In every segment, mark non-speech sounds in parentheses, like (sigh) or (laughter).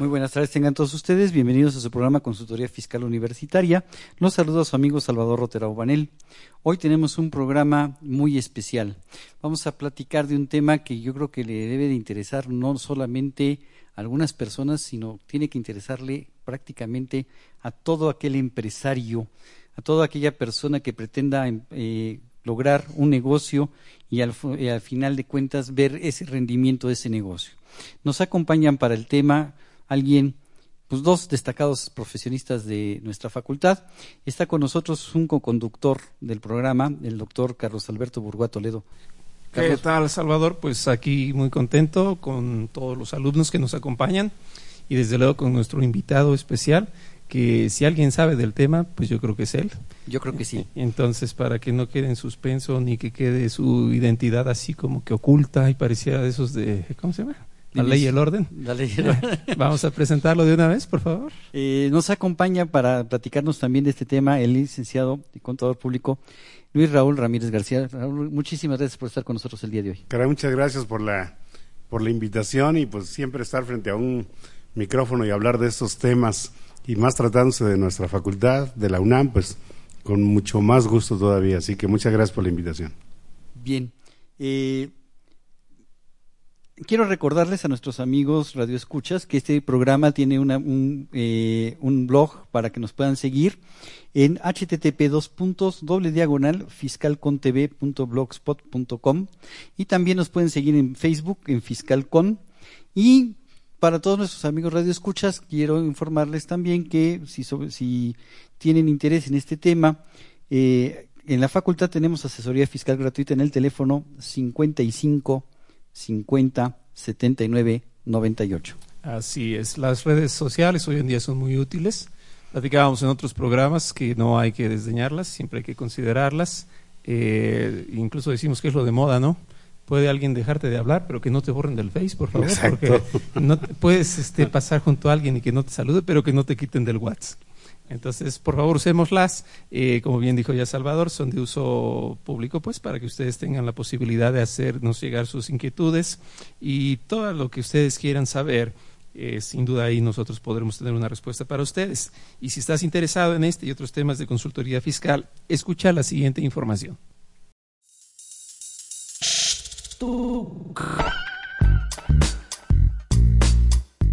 Muy buenas tardes, tengan todos ustedes. Bienvenidos a su programa Consultoría Fiscal Universitaria. Los saludo a su amigo Salvador Rotera Banel. Hoy tenemos un programa muy especial. Vamos a platicar de un tema que yo creo que le debe de interesar no solamente a algunas personas, sino tiene que interesarle prácticamente a todo aquel empresario, a toda aquella persona que pretenda eh, lograr un negocio y al final de cuentas ver ese rendimiento de ese negocio. Nos acompañan para el tema alguien, pues dos destacados profesionistas de nuestra facultad. Está con nosotros un co-conductor del programa, el doctor Carlos Alberto Burguá Toledo. ¿Qué tal, Salvador? Pues aquí muy contento con todos los alumnos que nos acompañan y desde luego con nuestro invitado especial, que si alguien sabe del tema, pues yo creo que es él. Yo creo que sí. (laughs) Entonces, para que no quede en suspenso ni que quede su identidad así como que oculta y pareciera de esos de, ¿cómo se llama? La ley y el orden. La ley y el orden. (laughs) Vamos a presentarlo de una vez, por favor. Eh, nos acompaña para platicarnos también de este tema el licenciado y contador público Luis Raúl Ramírez García. Raúl, muchísimas gracias por estar con nosotros el día de hoy. Caray, muchas gracias por la, por la invitación y pues siempre estar frente a un micrófono y hablar de estos temas y más tratándose de nuestra facultad, de la UNAM, pues con mucho más gusto todavía. Así que muchas gracias por la invitación. Bien. Eh, quiero recordarles a nuestros amigos radioescuchas que este programa tiene una, un, eh, un, blog para que nos puedan seguir en http dos puntos doble diagonal fiscalcontv.blogspot.com y también nos pueden seguir en Facebook en fiscalcon. Y para todos nuestros amigos radioescuchas quiero informarles también que si, si tienen interés en este tema eh, en la facultad tenemos asesoría fiscal gratuita en el teléfono 55 50 79 98. Así es, las redes sociales hoy en día son muy útiles. Platicábamos en otros programas que no hay que desdeñarlas, siempre hay que considerarlas. Eh, incluso decimos que es lo de moda, ¿no? Puede alguien dejarte de hablar, pero que no te borren del Face, por favor, Exacto. porque no puedes este, pasar junto a alguien y que no te salude, pero que no te quiten del WhatsApp. Entonces, por favor, usémoslas. Eh, como bien dijo ya Salvador, son de uso público, pues, para que ustedes tengan la posibilidad de hacernos llegar sus inquietudes y todo lo que ustedes quieran saber. Eh, sin duda ahí nosotros podremos tener una respuesta para ustedes. Y si estás interesado en este y otros temas de consultoría fiscal, escucha la siguiente información.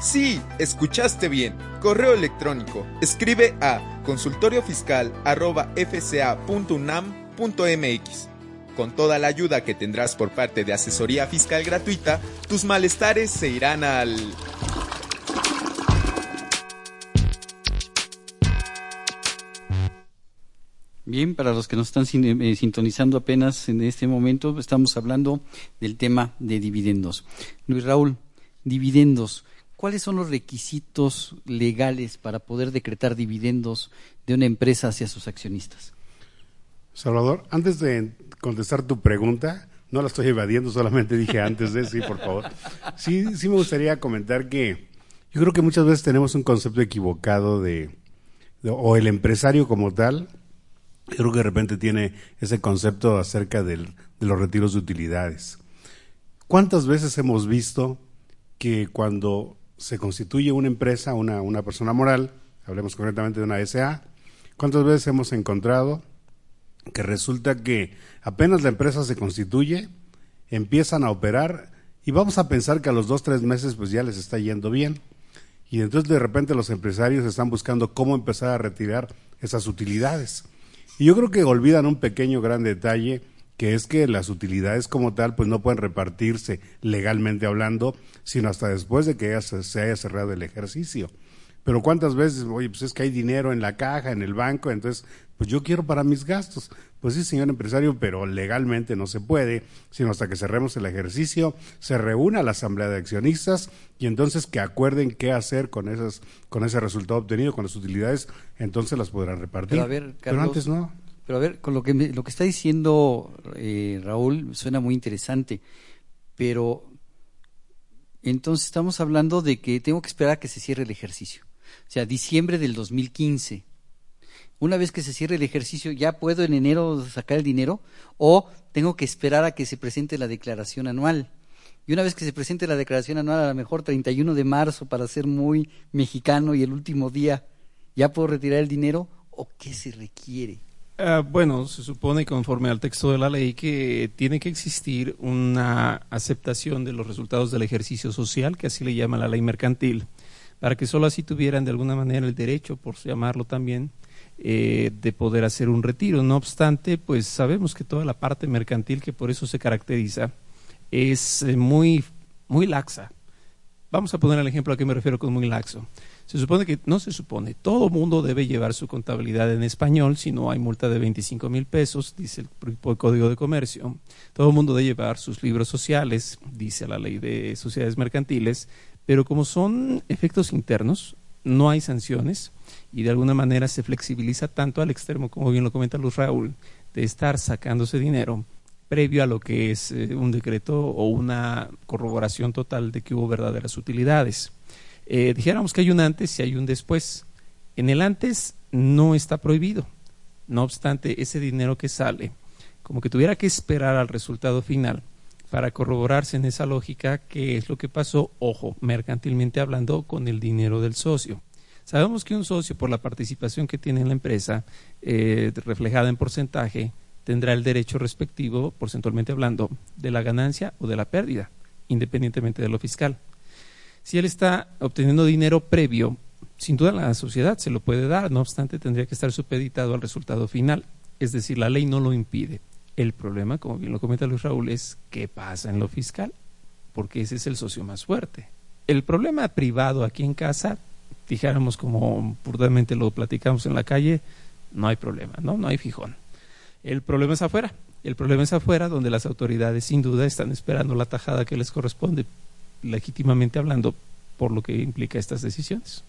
Sí, escuchaste bien. Correo electrónico. Escribe a consultoriofiscal.fca.unam.mx. Con toda la ayuda que tendrás por parte de asesoría fiscal gratuita, tus malestares se irán al... Bien, para los que nos están eh, sintonizando apenas en este momento, estamos hablando del tema de dividendos. Luis Raúl, dividendos. ¿Cuáles son los requisitos legales para poder decretar dividendos de una empresa hacia sus accionistas? Salvador, antes de contestar tu pregunta, no la estoy evadiendo, solamente dije antes de sí, por favor. Sí, sí me gustaría comentar que yo creo que muchas veces tenemos un concepto equivocado de, o el empresario como tal, yo creo que de repente tiene ese concepto acerca de los retiros de utilidades. ¿Cuántas veces hemos visto que cuando se constituye una empresa, una, una persona moral, hablemos concretamente de una SA, cuántas veces hemos encontrado que resulta que apenas la empresa se constituye, empiezan a operar y vamos a pensar que a los dos, tres meses pues ya les está yendo bien. Y entonces de repente los empresarios están buscando cómo empezar a retirar esas utilidades. Y yo creo que olvidan un pequeño gran detalle, que es que las utilidades como tal pues no pueden repartirse legalmente hablando, sino hasta después de que se haya cerrado el ejercicio. Pero cuántas veces, oye, pues es que hay dinero en la caja, en el banco, entonces, pues yo quiero para mis gastos. Pues sí, señor empresario, pero legalmente no se puede, sino hasta que cerremos el ejercicio, se reúna la asamblea de accionistas y entonces que acuerden qué hacer con esas, con ese resultado obtenido, con las utilidades, entonces las podrán repartir. Pero, a ver, pero antes no. Pero a ver, con lo que lo que está diciendo eh, Raúl suena muy interesante, pero entonces estamos hablando de que tengo que esperar a que se cierre el ejercicio. O sea, diciembre del 2015 una vez que se cierre el ejercicio, ¿ya puedo en enero sacar el dinero? ¿O tengo que esperar a que se presente la declaración anual? Y una vez que se presente la declaración anual, a lo mejor 31 de marzo, para ser muy mexicano y el último día, ¿ya puedo retirar el dinero? ¿O qué se requiere? Ah, bueno, se supone conforme al texto de la ley que tiene que existir una aceptación de los resultados del ejercicio social, que así le llama la ley mercantil, para que solo así tuvieran de alguna manera el derecho, por llamarlo también, eh, de poder hacer un retiro. No obstante, pues sabemos que toda la parte mercantil que por eso se caracteriza es eh, muy, muy laxa. Vamos a poner el ejemplo a qué me refiero con muy laxo. Se supone que, no se supone, todo mundo debe llevar su contabilidad en español, si no hay multa de 25 mil pesos, dice el Código de Comercio. Todo mundo debe llevar sus libros sociales, dice la ley de sociedades mercantiles, pero como son efectos internos, no hay sanciones, y de alguna manera se flexibiliza tanto al extremo, como bien lo comenta Luz Raúl, de estar sacándose dinero previo a lo que es eh, un decreto o una corroboración total de que hubo verdaderas utilidades. Eh, dijéramos que hay un antes y hay un después. En el antes no está prohibido. No obstante, ese dinero que sale, como que tuviera que esperar al resultado final para corroborarse en esa lógica qué es lo que pasó, ojo, mercantilmente hablando, con el dinero del socio. Sabemos que un socio, por la participación que tiene en la empresa, eh, reflejada en porcentaje, tendrá el derecho respectivo, porcentualmente hablando, de la ganancia o de la pérdida, independientemente de lo fiscal. Si él está obteniendo dinero previo, sin duda la sociedad se lo puede dar, no obstante tendría que estar supeditado al resultado final, es decir, la ley no lo impide. El problema, como bien lo comenta Luis Raúl, es qué pasa en lo fiscal, porque ese es el socio más fuerte. El problema privado aquí en casa dijéramos como puramente lo platicamos en la calle, no hay problema, ¿no? No hay fijón. El problema es afuera. El problema es afuera, donde las autoridades sin duda están esperando la tajada que les corresponde, legítimamente hablando, por lo que implica estas decisiones.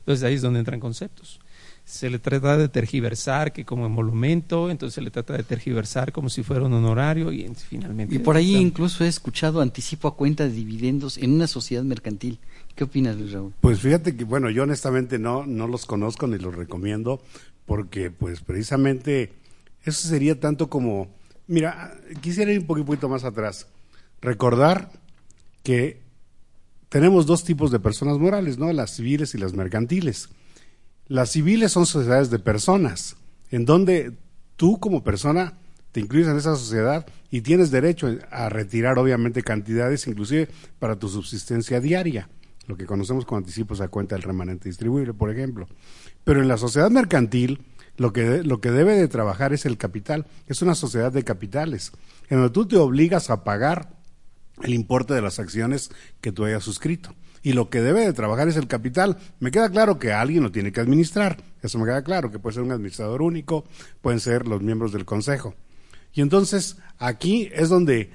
Entonces ahí es donde entran conceptos se le trata de tergiversar que como emolumento, entonces se le trata de tergiversar como si fuera un honorario y finalmente... Y por ahí incluso he escuchado anticipo a cuenta de dividendos en una sociedad mercantil. ¿Qué opinas, Luis Raúl? Pues fíjate que, bueno, yo honestamente no, no los conozco ni los recomiendo porque pues precisamente eso sería tanto como... Mira, quisiera ir un poquito más atrás. Recordar que tenemos dos tipos de personas morales, ¿no? Las civiles y las mercantiles. Las civiles son sociedades de personas, en donde tú como persona te incluyes en esa sociedad y tienes derecho a retirar obviamente cantidades, inclusive para tu subsistencia diaria, lo que conocemos como anticipos a cuenta del remanente distribuible, por ejemplo. Pero en la sociedad mercantil, lo que, lo que debe de trabajar es el capital, es una sociedad de capitales, en donde tú te obligas a pagar el importe de las acciones que tú hayas suscrito y lo que debe de trabajar es el capital. Me queda claro que alguien lo tiene que administrar, Eso me queda claro, que puede ser un administrador único, pueden ser los miembros del consejo. Y entonces, aquí es donde,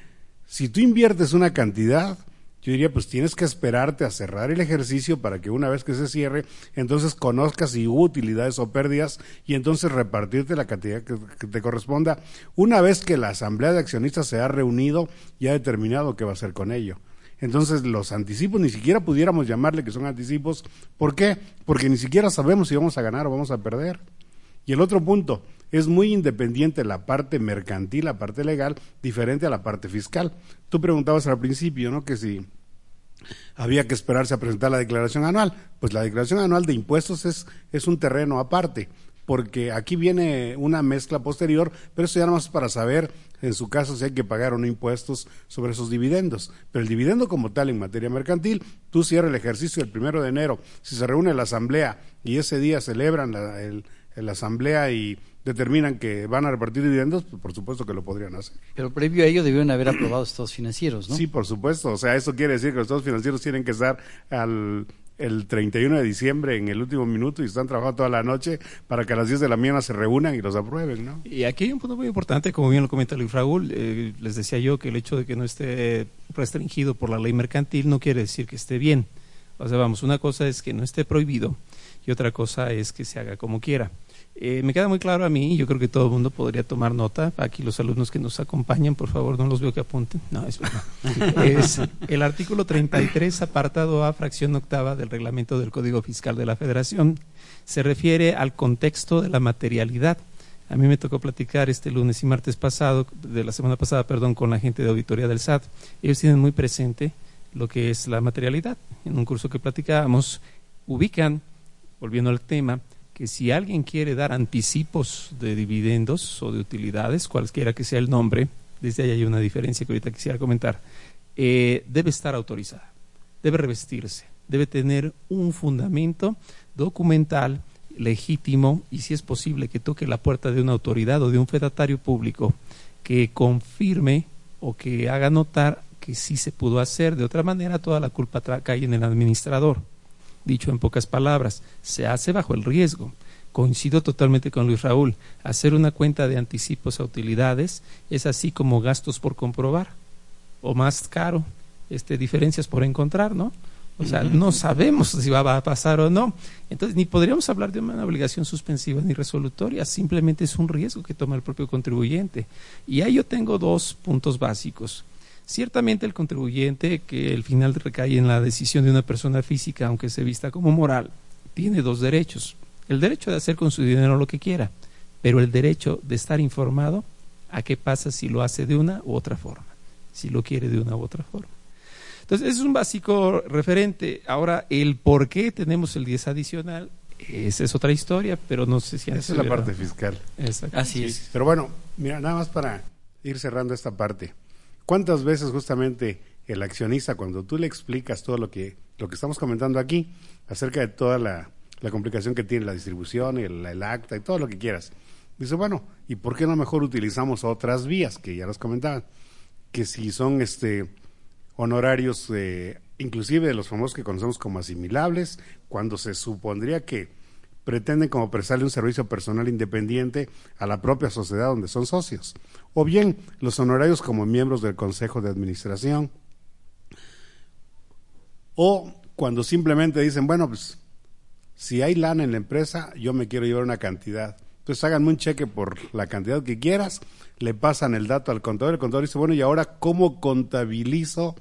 si tú inviertes una cantidad, yo diría, pues tienes que esperarte a cerrar el ejercicio para que una vez que se cierre, entonces conozcas si hubo utilidades o pérdidas y entonces repartirte la cantidad que, te corresponda. Una vez que la asamblea de accionistas se ha reunido y ha determinado qué va a hacer con ello. Entonces los anticipos ni siquiera pudiéramos llamarle que son anticipos. ¿Por qué? Porque ni siquiera sabemos si vamos a ganar o vamos a perder. Y el otro punto, es muy independiente la parte mercantil, la parte legal, diferente a la parte fiscal. Tú preguntabas al principio, ¿no? Que si había que esperarse a presentar la declaración anual. Pues la declaración anual de impuestos es, es un terreno aparte, porque aquí viene una mezcla posterior, pero eso ya no más para saber, en su caso, si hay que pagar o no impuestos sobre esos dividendos. Pero el dividendo como tal en materia mercantil, tú cierras el ejercicio el primero de enero, si se reúne la asamblea y ese día celebran la, el, la asamblea y determinan que van a repartir dividendos, pues por supuesto que lo podrían hacer. Pero previo a ello debieron haber aprobado estados financieros, ¿no? Sí, por supuesto. O sea, eso quiere decir que los estados financieros tienen que estar al el 31 de diciembre en el último minuto y están trabajando toda la noche para que a las 10 de la mañana se reúnan y los aprueben, ¿no? Y aquí hay un punto muy importante, como bien lo comenta Luis Raúl, eh, les decía yo que el hecho de que no esté restringido por la ley mercantil no quiere decir que esté bien. O sea, vamos, una cosa es que no esté prohibido y otra cosa es que se haga como quiera. Eh, me queda muy claro a mí, yo creo que todo el mundo podría tomar nota. Aquí los alumnos que nos acompañan, por favor, no los veo que apunten. No, es verdad. (laughs) es el artículo 33, apartado A, fracción octava del reglamento del Código Fiscal de la Federación. Se refiere al contexto de la materialidad. A mí me tocó platicar este lunes y martes pasado, de la semana pasada, perdón, con la gente de auditoría del SAT. Ellos tienen muy presente lo que es la materialidad. En un curso que platicábamos, ubican, volviendo al tema, que si alguien quiere dar anticipos de dividendos o de utilidades, cualquiera que sea el nombre, desde ahí hay una diferencia que ahorita quisiera comentar, eh, debe estar autorizada, debe revestirse, debe tener un fundamento documental legítimo y si es posible que toque la puerta de una autoridad o de un fedatario público que confirme o que haga notar que sí se pudo hacer. De otra manera, toda la culpa cae en el administrador. Dicho en pocas palabras, se hace bajo el riesgo. Coincido totalmente con Luis Raúl. Hacer una cuenta de anticipos a utilidades es así como gastos por comprobar o más caro, este, diferencias por encontrar, ¿no? O sea, no sabemos si va a pasar o no. Entonces, ni podríamos hablar de una obligación suspensiva ni resolutoria, simplemente es un riesgo que toma el propio contribuyente. Y ahí yo tengo dos puntos básicos. Ciertamente el contribuyente, que el final recae en la decisión de una persona física, aunque se vista como moral, tiene dos derechos. El derecho de hacer con su dinero lo que quiera, pero el derecho de estar informado a qué pasa si lo hace de una u otra forma, si lo quiere de una u otra forma. Entonces, es un básico referente. Ahora, el por qué tenemos el 10 adicional, esa es otra historia, pero no sé si... Esa es la parte fiscal. Así es. Pero bueno, mira, nada más para ir cerrando esta parte. ¿Cuántas veces justamente el accionista, cuando tú le explicas todo lo que, lo que estamos comentando aquí, acerca de toda la, la complicación que tiene la distribución, el, el, acta y todo lo que quieras, dice, bueno, ¿y por qué no mejor utilizamos otras vías que ya nos comentaban? Que si son este honorarios, eh, inclusive de los famosos que conocemos como asimilables, cuando se supondría que pretenden como prestarle un servicio personal independiente a la propia sociedad donde son socios, o bien los honorarios como miembros del Consejo de Administración, o cuando simplemente dicen, bueno, pues si hay lana en la empresa, yo me quiero llevar una cantidad. Entonces háganme un cheque por la cantidad que quieras, le pasan el dato al contador, el contador dice, bueno, ¿y ahora cómo contabilizo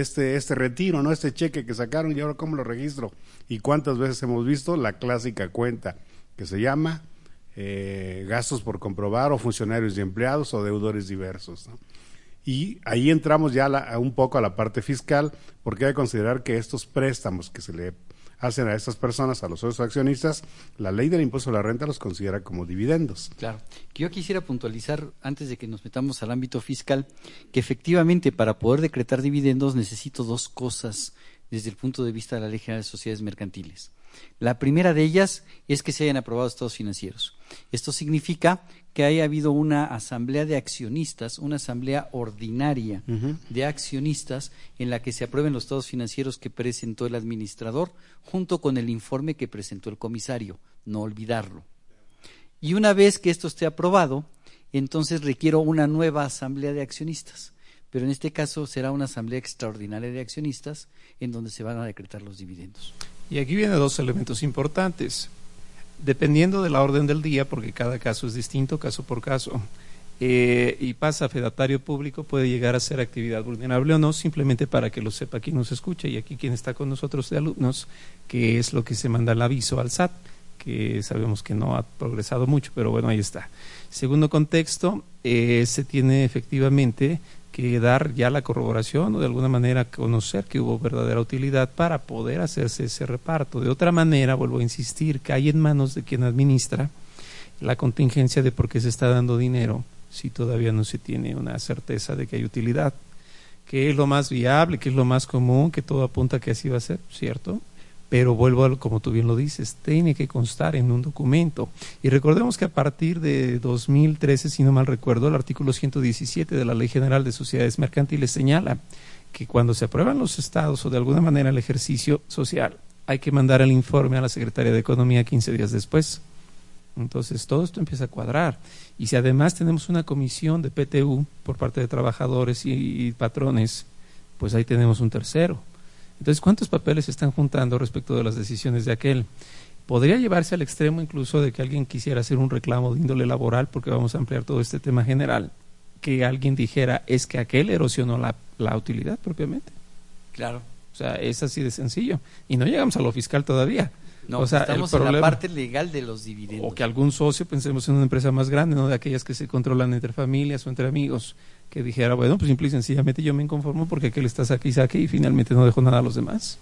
este, este retiro, no este cheque que sacaron y ahora cómo lo registro. Y cuántas veces hemos visto la clásica cuenta que se llama eh, gastos por comprobar o funcionarios y empleados o deudores diversos. Y ahí entramos ya la, un poco a la parte fiscal, porque hay que considerar que estos préstamos que se le hacen a estas personas, a los socios accionistas, la ley del impuesto a la renta los considera como dividendos. Claro. Yo quisiera puntualizar, antes de que nos metamos al ámbito fiscal, que efectivamente para poder decretar dividendos necesito dos cosas desde el punto de vista de la Ley General de Sociedades Mercantiles. La primera de ellas es que se hayan aprobado estados financieros. Esto significa que haya habido una asamblea de accionistas, una asamblea ordinaria de accionistas en la que se aprueben los estados financieros que presentó el administrador junto con el informe que presentó el comisario, no olvidarlo. Y una vez que esto esté aprobado, entonces requiero una nueva asamblea de accionistas. Pero en este caso será una asamblea extraordinaria de accionistas en donde se van a decretar los dividendos. Y aquí vienen dos elementos importantes. Dependiendo de la orden del día, porque cada caso es distinto, caso por caso, eh, y pasa fedatario público, puede llegar a ser actividad vulnerable o no, simplemente para que lo sepa quien nos escucha y aquí quien está con nosotros de alumnos, que es lo que se manda el aviso al SAT, que sabemos que no ha progresado mucho, pero bueno, ahí está. Segundo contexto, eh, se tiene efectivamente que dar ya la corroboración o de alguna manera conocer que hubo verdadera utilidad para poder hacerse ese reparto. De otra manera, vuelvo a insistir, hay en manos de quien administra la contingencia de por qué se está dando dinero si todavía no se tiene una certeza de que hay utilidad. ¿Qué es lo más viable? ¿Qué es lo más común? Que todo apunta que así va a ser, ¿cierto? Pero vuelvo a, como tú bien lo dices, tiene que constar en un documento. Y recordemos que a partir de 2013, si no mal recuerdo, el artículo 117 de la Ley General de Sociedades Mercantiles señala que cuando se aprueban los estados o de alguna manera el ejercicio social, hay que mandar el informe a la Secretaría de Economía 15 días después. Entonces todo esto empieza a cuadrar. Y si además tenemos una comisión de PTU por parte de trabajadores y patrones, pues ahí tenemos un tercero entonces, ¿cuántos papeles se están juntando respecto de las decisiones de aquel? Podría llevarse al extremo incluso de que alguien quisiera hacer un reclamo de índole laboral, porque vamos a ampliar todo este tema general, que alguien dijera es que aquel erosionó la, la utilidad propiamente. Claro. O sea, es así de sencillo. Y no llegamos a lo fiscal todavía. No, o sea, estamos en la parte legal de los dividendos. O que algún socio, pensemos en una empresa más grande, no de aquellas que se controlan entre familias o entre amigos, que dijera, bueno, pues simple y sencillamente yo me inconformo porque aquel está aquí y saque y finalmente no dejo nada a los demás.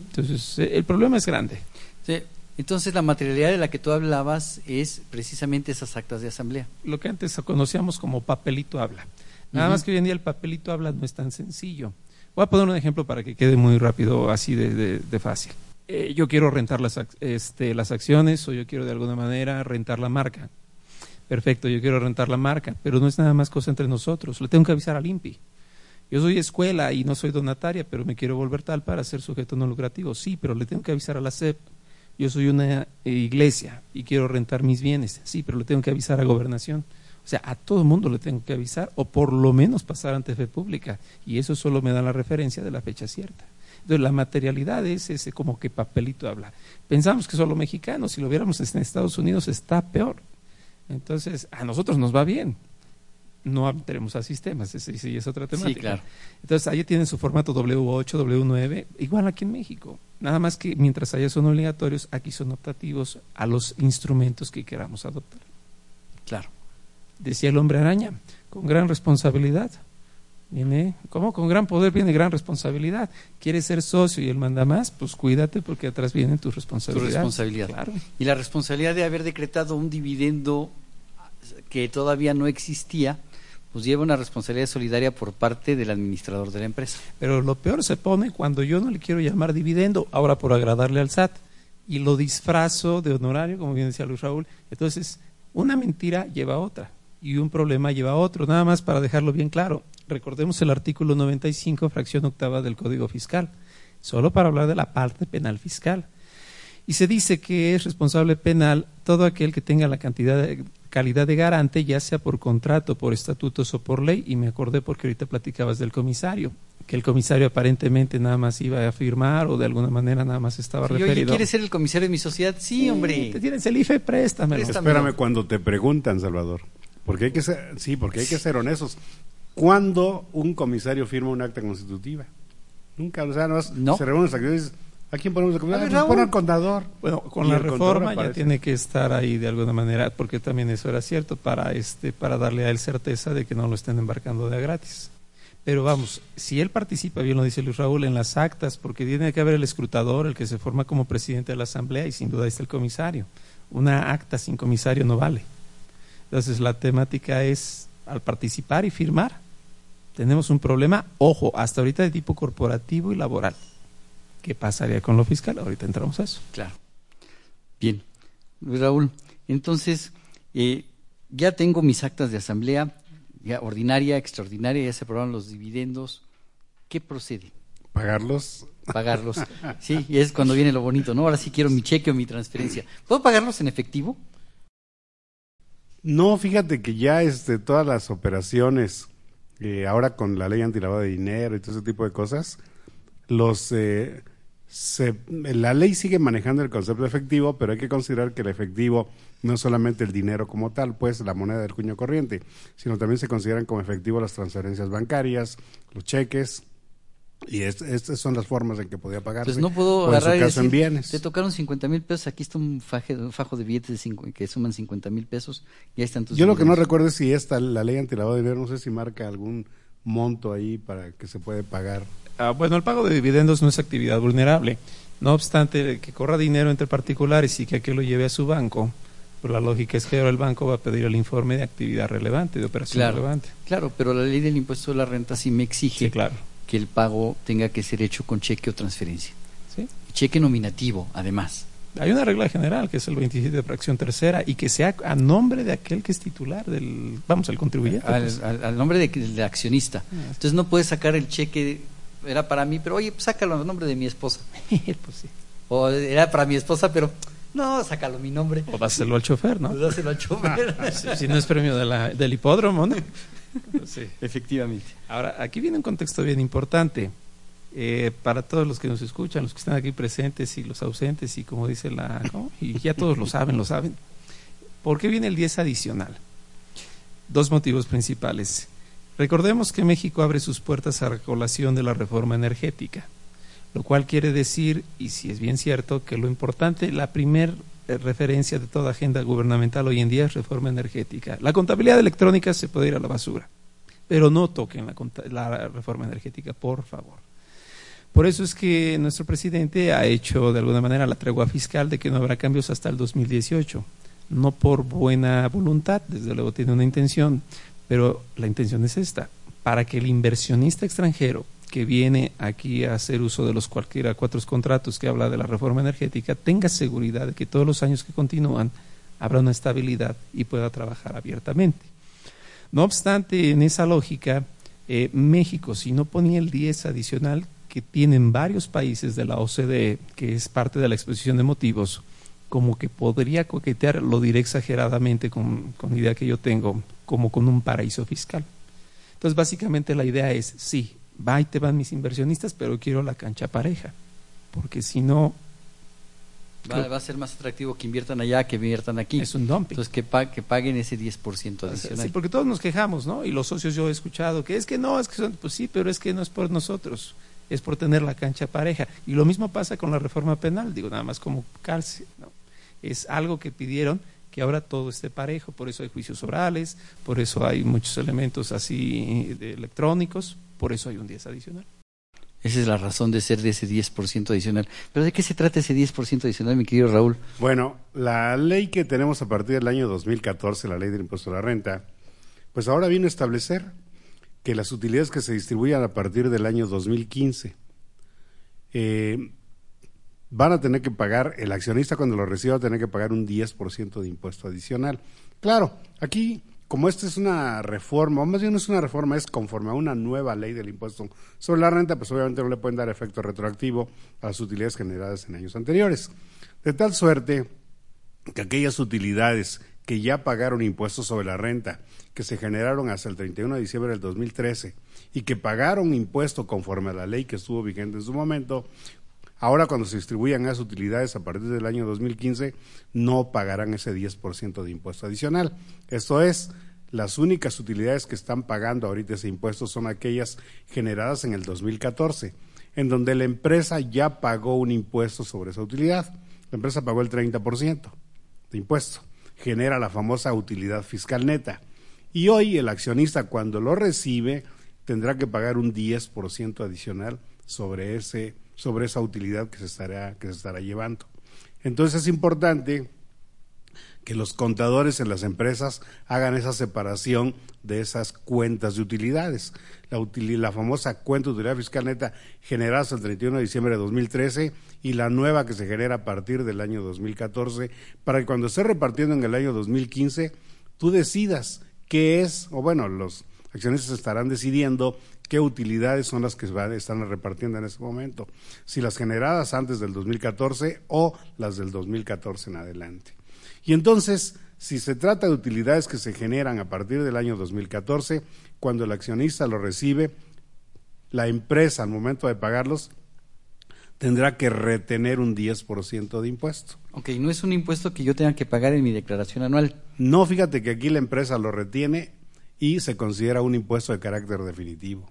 Entonces, eh, el problema es grande. Sí. Entonces, la materialidad de la que tú hablabas es precisamente esas actas de asamblea. Lo que antes conocíamos como papelito habla. Nada más que hoy en día el papelito habla no es tan sencillo. Voy a poner un ejemplo para que quede muy rápido, así de, fácil. Eh, yo quiero rentar las, este, las acciones o yo quiero de alguna manera rentar la marca perfecto, yo quiero rentar la marca, pero no es nada más cosa entre nosotros, le tengo que avisar al INPI. Yo soy escuela y no soy donataria, pero me quiero volver tal para ser sujeto no lucrativo. Sí, pero le tengo que avisar a la SEP. Yo soy una eh, iglesia y quiero rentar mis bienes. Sí, pero le tengo que avisar a gobernación. O sea, a todo el mundo le tengo que avisar o por lo menos pasar ante fe pública. Y eso solo me da la referencia de la fecha cierta. Entonces, la materialidad es ese como que papelito habla. Pensamos que solo mexicanos, si lo viéramos en Estados Unidos, está peor. Entonces, a nosotros nos va bien. No tenemos a sistemas, ese sí es otra temática. Sí, claro. Entonces, ahí tienen su formato W8, W9, igual aquí en México. Nada más que mientras allá son obligatorios, aquí son optativos a los instrumentos que queramos adoptar. Claro. Decía el hombre araña, con gran responsabilidad. Viene, ¿cómo? Con gran poder viene gran responsabilidad. ¿Quieres ser socio y él manda más? Pues cuídate porque atrás viene tu responsabilidad. Tu responsabilidad. Claro. Y la responsabilidad de haber decretado un dividendo que todavía no existía, pues lleva una responsabilidad solidaria por parte del administrador de la empresa. Pero lo peor se pone cuando yo no le quiero llamar dividendo, ahora por agradarle al SAT, y lo disfrazo de honorario, como bien decía Luis Raúl. Entonces, una mentira lleva a otra y un problema lleva a otro, nada más para dejarlo bien claro. Recordemos el artículo 95, fracción octava del Código Fiscal, solo para hablar de la parte penal fiscal. Y se dice que es responsable penal todo aquel que tenga la cantidad de, calidad de garante, ya sea por contrato, por estatutos o por ley, y me acordé porque ahorita platicabas del comisario, que el comisario aparentemente nada más iba a firmar o de alguna manera nada más estaba sí, referido. Oye, ¿quieres ser el comisario de mi sociedad? Sí, hombre. Te tienes el IFE, préstamelo. Espérame cuando te preguntan, Salvador. Porque hay que ser, sí, porque hay que ser honestos. ¿Cuándo un comisario firma un acta constitutiva? Nunca, o sea, no, se reúnen los actividades ¿A quién ponemos el contador? Pues pon al contador. Bueno, con la reforma ya tiene que estar ahí de alguna manera, porque también eso era cierto, para, este, para darle a él certeza de que no lo estén embarcando de a gratis. Pero vamos, si él participa, bien lo dice Luis Raúl, en las actas, porque tiene que haber el escrutador, el que se forma como presidente de la Asamblea, y sin duda está el comisario. Una acta sin comisario no vale. Entonces la temática es, al participar y firmar, tenemos un problema, ojo, hasta ahorita de tipo corporativo y laboral ¿Qué pasaría con lo fiscal? Ahorita entramos a eso. Claro. Bien. Raúl, entonces, eh, ya tengo mis actas de asamblea, ya ordinaria, extraordinaria, ya se aprobaron los dividendos. ¿Qué procede? Pagarlos. Pagarlos. (laughs) Sí, y es cuando viene lo bonito, ¿no? Ahora sí quiero mi cheque o mi transferencia. ¿Puedo pagarlos en efectivo? No, fíjate que ya este, todas las operaciones, eh, ahora con la ley antilavado de dinero y todo ese tipo de cosas, los eh, se, la ley sigue manejando el concepto de efectivo, pero hay que considerar que el efectivo no es solamente el dinero como tal, pues la moneda del cuño corriente, sino también se consideran como efectivo las transferencias bancarias, los cheques, y estas son las formas en que podía pagar. Pues no puedo agarrar y decir, en bienes. Te tocaron 50 mil pesos, aquí está un, fajo de billetes de cinco, que suman 50 mil pesos y ahí están tus Yo lo que no recuerdo es si esta, la ley antilavado de dinero, no sé si marca algún monto ahí para que se puede pagar. Ah, bueno, el pago de dividendos no es actividad vulnerable. No obstante, que corra dinero entre particulares y que aquel lo lleve a su banco, pues la lógica es que ahora el banco va a pedir el informe de actividad relevante, de operación relevante. Claro, pero la ley del impuesto de la renta sí me exige claro que el pago tenga que ser hecho con cheque o transferencia. ¿Sí? Cheque nominativo, además. Hay una regla general que es el 27 de fracción tercera y que sea a nombre de aquel que es titular del, vamos, al contribuyente. Al, pues. nombre del accionista. Ah, Entonces no puedes sacar el cheque, era para mí, pero oye, pues sácalo a nombre de mi esposa. (laughs) pues sí. O era para mi esposa, pero no, sácalo mi nombre. O dáselo al chofer, ¿no? O (laughs) dáselo al chofer. (laughs) si, no es premio de la, del hipódromo, ¿no? (laughs) sí. Efectivamente. Ahora, aquí viene un contexto bien importante. Eh, para todos los que nos escuchan, los que están aquí presentes y los ausentes, y como dice la. Y ya todos lo saben, lo saben. ¿Por qué viene el 10 adicional? Dos motivos principales. Recordemos que México abre sus puertas a la colación de la reforma energética, lo cual quiere decir, y si es bien cierto, que lo importante, la primer referencia de toda agenda gubernamental hoy en día es reforma energética. La contabilidad electrónica se puede ir a la basura, pero no toquen la, la reforma energética, por favor. Por eso es que nuestro presidente ha hecho de alguna manera la tregua fiscal de que no habrá cambios hasta el 2018. No por buena voluntad, desde luego tiene una intención, pero la intención es esta, para que el inversionista extranjero que viene aquí a hacer uso de los cualquiera cuatro contratos que habla de la reforma energética tenga seguridad de que todos los años que continúan habrá una estabilidad y pueda trabajar abiertamente. No obstante, en esa lógica, eh, México, si no ponía el 10 adicional que tienen varios países de la OCDE, que es parte de la exposición de motivos, como que podría coquetear, lo diré exageradamente con, con la idea que yo tengo, como con un paraíso fiscal. Entonces, básicamente la idea es, sí, va y te van mis inversionistas, pero quiero la cancha pareja, porque si no... Va, a ser más atractivo que inviertan allá que inviertan aquí. Es un dumping. Entonces, que, que paguen ese 10% adicional. Sí, porque todos nos quejamos, ¿no? Y los socios yo he escuchado que es que no, es que son, pues sí, pero es que no es por nosotros, es por tener la cancha pareja. Y lo mismo pasa con la reforma penal, digo, nada más como cárcel, ¿no? Es algo que pidieron que ahora todo esté parejo, por eso hay juicios orales, por eso hay muchos elementos así de electrónicos, por eso hay un 10 adicional. Esa es la razón de ser de ese 10% adicional. Pero ¿de qué se trata ese 10% adicional, mi querido Raúl? Bueno, la ley que tenemos a partir del año 2014, la ley del impuesto a la renta, pues ahora viene a establecer que las utilidades que se distribuyan a partir del año 2015 eh, van a tener que pagar, el accionista cuando lo reciba va a tener que pagar un 10% de impuesto adicional. Claro, aquí como esta es una reforma, o más bien no es una reforma, es conforme a una nueva ley del impuesto sobre la renta, pues obviamente no le pueden dar efecto retroactivo a las utilidades generadas en años anteriores. De tal suerte que aquellas utilidades que ya pagaron impuestos sobre la renta, que se generaron hasta el 31 de diciembre del 2013 y que pagaron impuesto conforme a la ley que estuvo vigente en su momento, Ahora, cuando se distribuyan esas utilidades a partir del año 2015, no pagarán ese 10% de impuesto adicional. Esto es, las únicas utilidades que están pagando ahorita ese impuesto son aquellas generadas en el 2014, en donde la empresa ya pagó un impuesto sobre esa utilidad. La empresa pagó el 30% de impuesto. Genera la famosa utilidad fiscal neta. Y hoy el accionista cuando lo recibe tendrá que pagar un 10% adicional sobre ese sobre esa utilidad que se estará, que se estará llevando. Entonces es importante que los contadores en las empresas hagan esa separación de esas cuentas de utilidades. La, la famosa cuenta de utilidad fiscal neta generada hasta el 31 de diciembre de 2013 y la nueva que se genera a partir del año 2014, para que cuando esté repartiendo en el año 2015, tú decidas qué es, o bueno, los accionistas estarán decidiendo qué utilidades son las que están repartiendo en ese momento, si las generadas antes del 2014 o las del 2014 en adelante. Y entonces, si se trata de utilidades que se generan a partir del año 2014, cuando el accionista lo recibe, la empresa al momento de pagarlos tendrá que retener un 10% de impuesto. Ok, no es un impuesto que yo tenga que pagar en mi declaración anual. No, fíjate que aquí la empresa lo retiene y se considera un impuesto de carácter definitivo.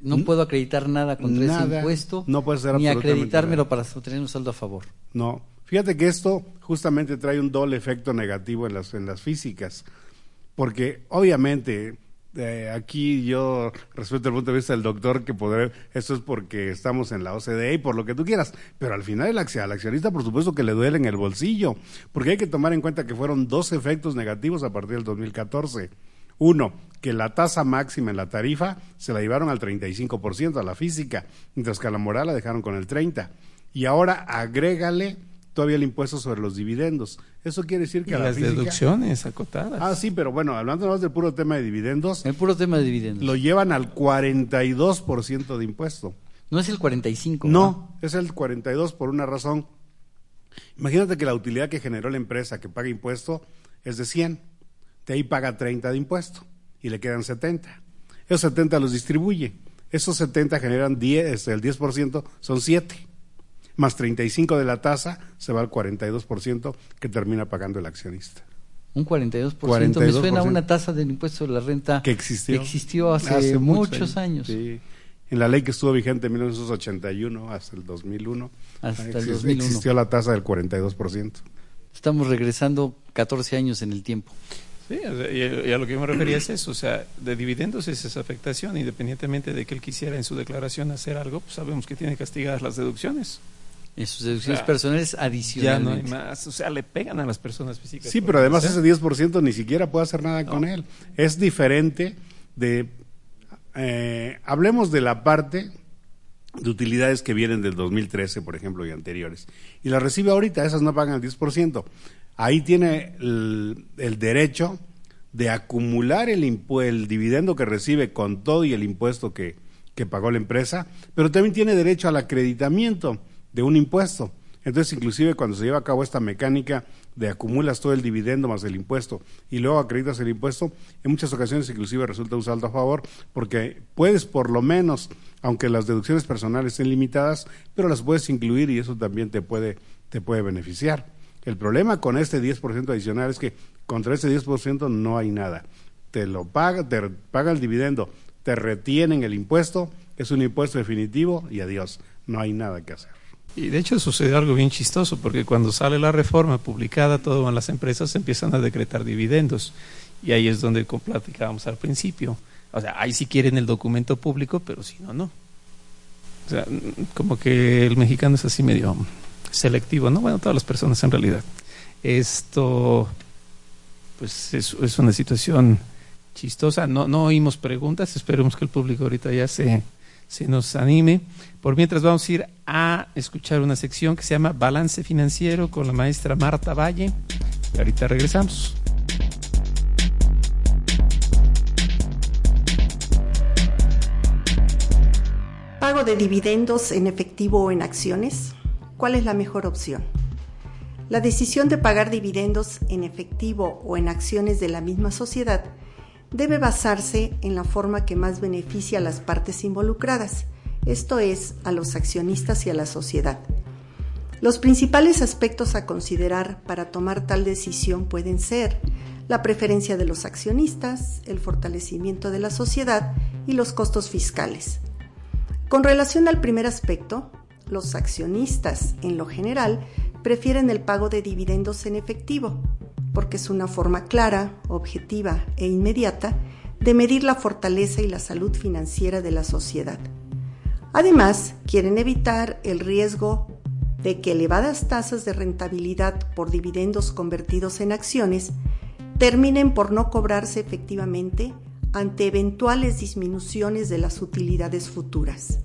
No puedo acreditar nada contra ese impuesto, no puede ser ni acreditármelo para obtener un saldo a favor. No, Fíjate que esto justamente trae un doble efecto negativo en las, en las físicas, porque obviamente eh, aquí yo respeto el punto de vista del doctor que poder, esto es porque estamos en la OCDE y por lo que tú quieras, pero al final el, al accionista por supuesto que le duele en el bolsillo, porque hay que tomar en cuenta que fueron dos efectos negativos a partir del 2014. Uno, que la tasa máxima en la tarifa se la llevaron al 35% a la física, mientras que a la moral la dejaron con el 30%. Y ahora agrégale todavía el impuesto sobre los dividendos. Eso quiere decir que a las deducciones acotadas. Ah, sí, pero bueno, hablando más del puro tema de dividendos. El puro tema de dividendos. Lo llevan al 42% de impuesto. No es el 45. No, es el 42 por una razón. Imagínate que la utilidad que generó la empresa que paga impuesto es de 100. De ahí paga 30 de impuesto y le quedan 70. Esos 70 los distribuye. Esos 70 generan 10, el 10% son 7 más 35 de la tasa, se va al 42% que termina pagando el accionista. Un 42%, me suena a una tasa del impuesto de la renta que existió, existió hace, muchos años. Sí. En la ley que estuvo vigente en 1981 hasta el 2001, hasta el 2001. existió la tasa del 42%. Estamos regresando 14 años en el tiempo. Sí, y a lo que yo me refería es eso, o sea, de dividendos es esa afectación, independientemente de que él quisiera en su declaración hacer algo, pues sabemos que tiene castigadas las deducciones en sus deducciones personales adicionales. Ya no hay más, o sea, le pegan a las personas físicas. Sí, pero además ese 10% ni siquiera puede hacer nada con él. Es diferente de... Eh, hablemos de la parte de utilidades que vienen del 2013, por ejemplo, y anteriores. Y las recibe ahorita, esas no pagan el 10%. Ahí tiene el, derecho de acumular el, el dividendo que recibe con todo y el impuesto que, que pagó la empresa, pero también tiene derecho al acreditamiento de un impuesto. Entonces, inclusive cuando se lleva a cabo esta mecánica de acumulas todo el dividendo más el impuesto y luego acreditas el impuesto, en muchas ocasiones inclusive resulta un saldo a favor porque puedes por lo menos, aunque las deducciones personales estén limitadas, pero las puedes incluir y eso también te puede, te puede beneficiar. El problema con este 10% adicional es que contra ese 10% no hay nada. Te lo paga, te paga el dividendo, te retienen el impuesto, es un impuesto definitivo y adiós, no hay nada que hacer. Y de hecho sucede algo bien chistoso, porque cuando sale la reforma publicada, todas las empresas empiezan a decretar dividendos. Y ahí es donde platicábamos al principio. O sea, ahí sí quieren el documento público, pero si no, no. O sea, como que el mexicano es así medio selectivo, ¿no? Bueno, todas las personas en realidad. Esto, pues es, una situación chistosa. No, no oímos preguntas, esperemos que el público ahorita ya se se nos anime. Por mientras vamos a ir a escuchar una sección que se llama Balance Financiero con la maestra Marta Valle. Y ahorita regresamos. ¿Pago de dividendos en efectivo o en acciones? ¿Cuál es la mejor opción? La decisión de pagar dividendos en efectivo o en acciones de la misma sociedad debe basarse en la forma que más beneficia a las partes involucradas, esto es, a los accionistas y a la sociedad. Los principales aspectos a considerar para tomar tal decisión pueden ser la preferencia de los accionistas, el fortalecimiento de la sociedad y los costos fiscales. Con relación al primer aspecto, los accionistas, en lo general, prefieren el pago de dividendos en efectivo, porque es una forma clara, objetiva e inmediata de medir la fortaleza y la salud financiera de la sociedad. Además, quieren evitar el riesgo de que elevadas tasas de rentabilidad por dividendos convertidos en acciones terminen por no cobrarse efectivamente ante eventuales disminuciones de las utilidades futuras.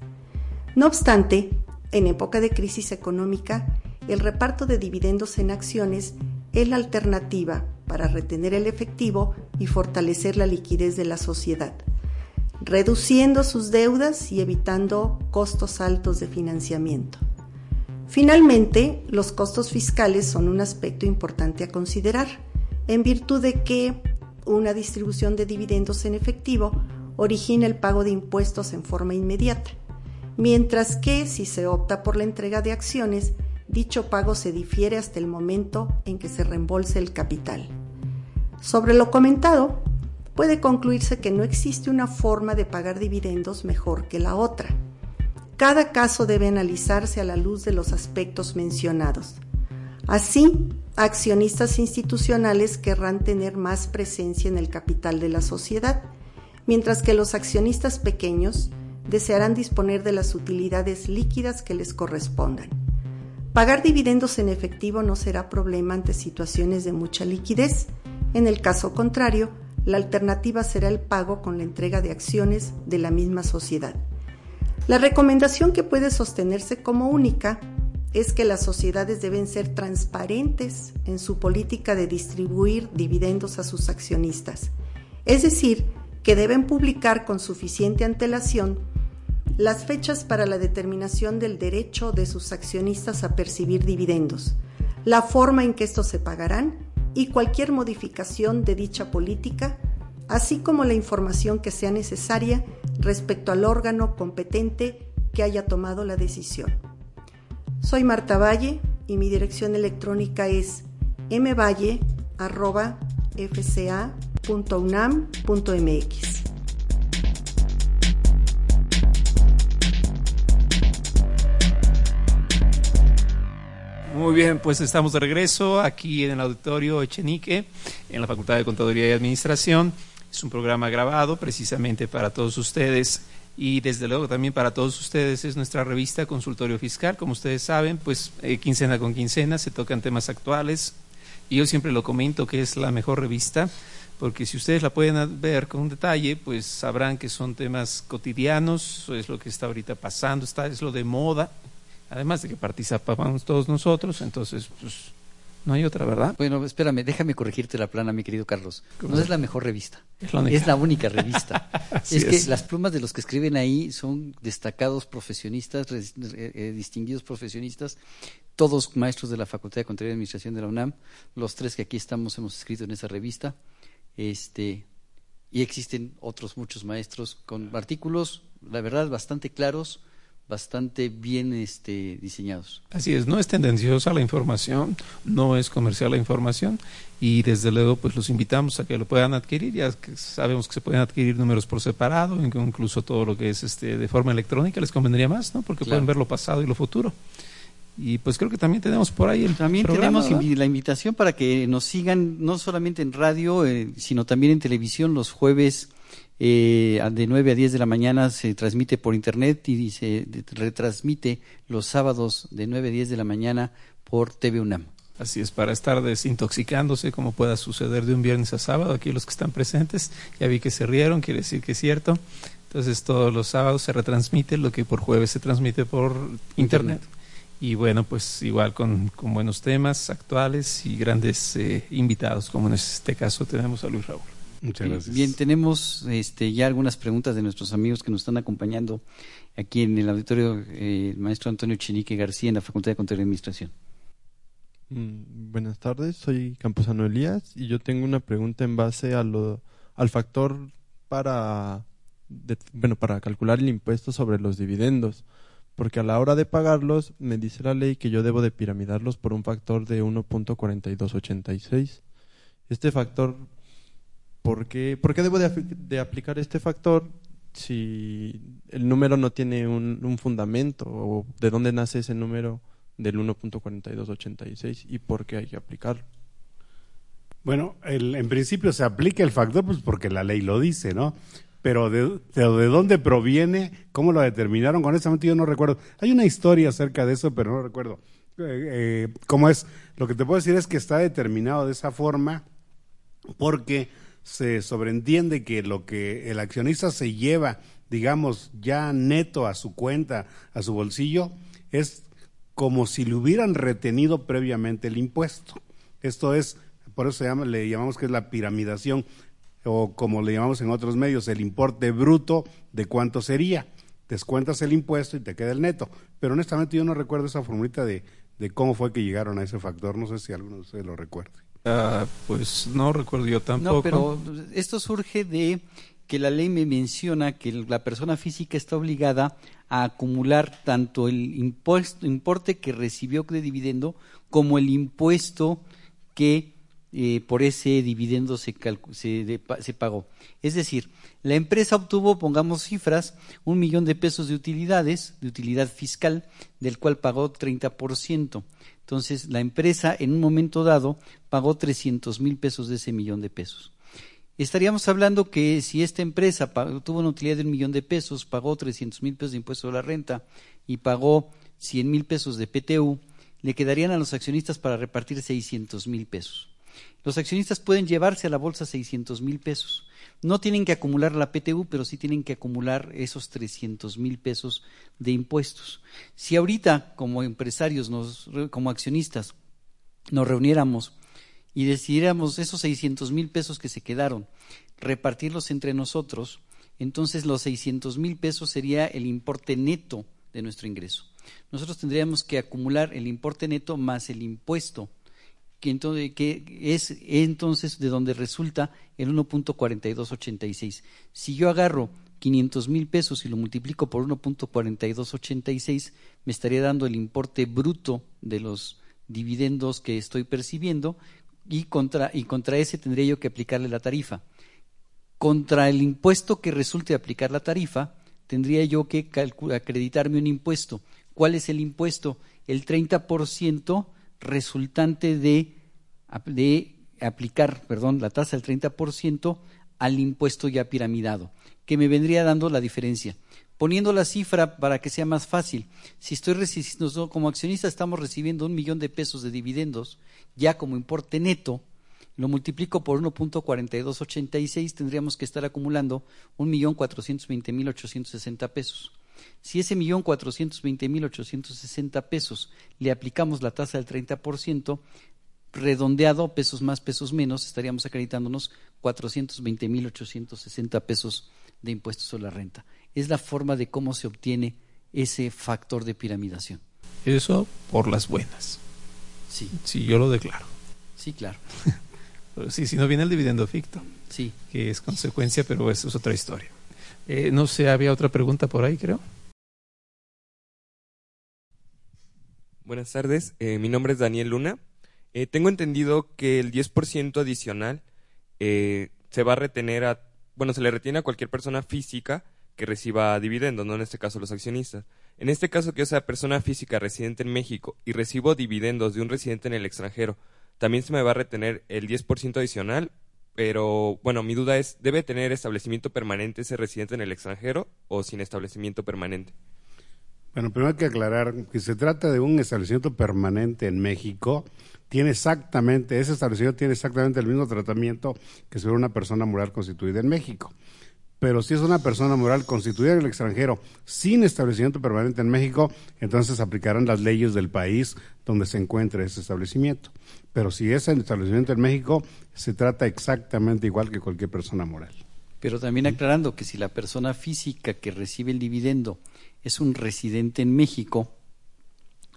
No obstante, en época de crisis económica, el reparto de dividendos en acciones es la alternativa para retener el efectivo y fortalecer la liquidez de la sociedad, reduciendo sus deudas y evitando costos altos de financiamiento. Finalmente, los costos fiscales son un aspecto importante a considerar, en virtud de que una distribución de dividendos en efectivo origina el pago de impuestos en forma inmediata, mientras que si se opta por la entrega de acciones, dicho pago se difiere hasta el momento en que se reembolse el capital. Sobre lo comentado, puede concluirse que no existe una forma de pagar dividendos mejor que la otra. Cada caso debe analizarse a la luz de los aspectos mencionados. Así, accionistas institucionales querrán tener más presencia en el capital de la sociedad, mientras que los accionistas pequeños desearán disponer de las utilidades líquidas que les correspondan. Pagar dividendos en efectivo no será problema ante situaciones de mucha liquidez. En el caso contrario, la alternativa será el pago con la entrega de acciones de la misma sociedad. La recomendación que puede sostenerse como única es que las sociedades deben ser transparentes en su política de distribuir dividendos a sus accionistas, es decir, que deben publicar con suficiente antelación las fechas para la determinación del derecho de sus accionistas a percibir dividendos, la forma en que estos se pagarán y cualquier modificación de dicha política, así como la información que sea necesaria respecto al órgano competente que haya tomado la decisión. Soy Marta Valle y mi dirección electrónica es mvalle.fca.unam.mx. Muy bien, pues estamos de regreso aquí en el auditorio Echenique, en la Facultad de Contaduría y Administración. Es un programa grabado precisamente para todos ustedes y desde luego también para todos ustedes es nuestra revista Consultorio Fiscal. Como ustedes saben, pues eh, quincena con quincena se tocan temas actuales y yo siempre lo comento que es la mejor revista porque si ustedes la pueden ver con detalle, pues sabrán que son temas cotidianos, es lo que está ahorita pasando, está, es lo de moda, además de que participamos todos nosotros, entonces pues no hay otra, ¿verdad? Bueno, espérame, déjame corregirte la plana, mi querido Carlos. No es la mejor revista. Es la única, es la única revista. (laughs) es que las plumas de los que escriben ahí son destacados profesionistas, eh, distinguidos profesionistas, todos maestros de la Facultad de Contaduría y Administración de la UNAM. Los tres que aquí estamos hemos escrito en esa revista. Este, y existen otros muchos maestros con artículos, la verdad, bastante claros bastante bien este, diseñados. Así es, no es tendenciosa la información, no es comercial la información y desde luego pues los invitamos a que lo puedan adquirir, ya que sabemos que se pueden adquirir números por separado, incluso todo lo que es este de forma electrónica les convendría más, ¿no? Porque pueden ver lo pasado y lo futuro. Y pues creo que también tenemos por ahí el También programa, tenemos la invitación para que nos sigan no solamente en radio, eh, sino también en televisión los jueves eh, de 9 a 10 de la mañana se transmite por internet y se retransmite los sábados de 9 a 10 de la mañana por TV UNAM. Así es, para estar desintoxicándose como pueda suceder de un viernes a sábado, aquí los que están presentes, ya vi que se rieron, quiere decir que es cierto. Entonces todos los sábados se retransmite lo que por jueves se transmite por internet. Y bueno, pues igual con, con buenos temas actuales y grandes eh, invitados, como en este caso tenemos a Luis Raúl. Muchas gracias. Bien, tenemos este, ya algunas preguntas de nuestros amigos que nos están acompañando aquí en el auditorio, eh, el maestro Antonio Chinique García en la Facultad de Contaduría y Administración. Mm, buenas tardes, soy Camposano Elías y yo tengo una pregunta en base a lo, al factor para, bueno, para calcular el impuesto sobre los dividendos, porque a la hora de pagarlos me dice la ley que yo debo de piramidarlos por un factor de 1.4286. Este factor ¿Por qué, debo de, aplicar este factor si el número no tiene un, fundamento? ¿O de dónde nace ese número del 1.4286 y por qué hay que aplicarlo? Bueno, en principio se aplica el factor pues porque la ley lo dice, ¿no? Pero de, de, dónde proviene, cómo lo determinaron, honestamente yo no recuerdo. Hay una historia acerca de eso, pero no recuerdo. eh, ¿cómo es? Lo que te puedo decir es que está determinado de esa forma porque se sobreentiende que lo que el accionista se lleva, digamos, ya neto a su cuenta, a su bolsillo, es como si le hubieran retenido previamente el impuesto. Esto es, por eso se llama, le llamamos que es la piramidación, o como le llamamos en otros medios, el importe bruto de cuánto sería. Descuentas el impuesto y te queda el neto. Pero honestamente yo no recuerdo esa formulita de, de cómo fue que llegaron a ese factor. No sé si alguno de ustedes lo recuerde. Ah, pues no recuerdo yo tampoco. No, pero esto surge de que la ley me menciona que la persona física está obligada a acumular tanto el impuesto, importe que recibió de dividendo como el impuesto que eh, por ese dividendo se, se, pagó. Es decir, la empresa obtuvo, pongamos cifras, un millón de pesos de utilidades, de utilidad fiscal, del cual pagó 30%. Entonces, la empresa en un momento dado pagó 300 mil pesos de ese millón de pesos. Estaríamos hablando que si esta empresa tuvo una utilidad de un millón de pesos, pagó 300 mil pesos de impuesto a la renta y pagó 100 mil pesos de PTU, le quedarían a los accionistas para repartir 600 mil pesos. Los accionistas pueden llevarse a la bolsa 600 mil pesos. No tienen que acumular la PTU, pero sí tienen que acumular esos 300 mil pesos de impuestos. Si ahorita, como empresarios, como accionistas, nos reuniéramos y decidiéramos esos 600 mil pesos que se quedaron, repartirlos entre nosotros, entonces los 600 mil pesos sería el importe neto de nuestro ingreso. Nosotros tendríamos que acumular el importe neto más el impuesto que entonces, es entonces de donde resulta el 1.4286. Si yo agarro 500 mil pesos y lo multiplico por 1.4286, me estaría dando el importe bruto de los dividendos que estoy percibiendo y contra, y contra ese tendría yo que aplicarle la tarifa. Contra el impuesto que resulte aplicar la tarifa, tendría yo que acreditarme un impuesto. ¿Cuál es el impuesto? El 30% resultante de, de aplicar perdón, la tasa del 30% al impuesto ya piramidado, que me vendría dando la diferencia. Poniendo la cifra para que sea más fácil, si estoy como accionista estamos recibiendo un millón de pesos de dividendos, ya como importe neto, lo multiplico por 1.4286, tendríamos que estar acumulando un millón cuatrocientos veinte mil ochocientos sesenta pesos. Si ese millón cuatrocientos veinte mil ochocientos sesenta pesos le aplicamos la tasa del 30%, redondeado, pesos más, pesos menos, estaríamos acreditándonos cuatrocientos veinte mil ochocientos sesenta pesos de impuestos sobre la renta. Es la forma de cómo se obtiene ese factor de piramidación. Eso por las buenas. Sí. Sí, yo lo declaro. Sí, claro. (laughs) sí, si no viene el dividendo ficto. Sí. Que es consecuencia, pero eso es otra historia. Eh, no sé, había otra pregunta por ahí, creo. Buenas tardes, eh, mi nombre es Daniel Luna. Eh, tengo entendido que el 10% adicional se va a retener a, bueno, se le retiene a cualquier persona física que reciba dividendos, no en este caso los accionistas. En este caso que yo sea persona física residente en México y recibo dividendos de un residente en el extranjero, ¿también se me va a retener el 10% adicional pero bueno, mi duda es, ¿debe tener establecimiento permanente ese residente en el extranjero o sin establecimiento permanente? Bueno, primero hay que aclarar que se trata de un establecimiento permanente en México. Tiene exactamente, ese establecimiento tiene exactamente el mismo tratamiento que si fuera una persona moral constituida en México. Pero si es una persona moral constituida en el extranjero sin establecimiento permanente en México, entonces aplicarán las leyes del país donde se encuentre ese establecimiento. Pero si es el establecimiento en México, se trata exactamente igual que cualquier persona moral. Pero también aclarando que si la persona física que recibe el dividendo es un residente en México,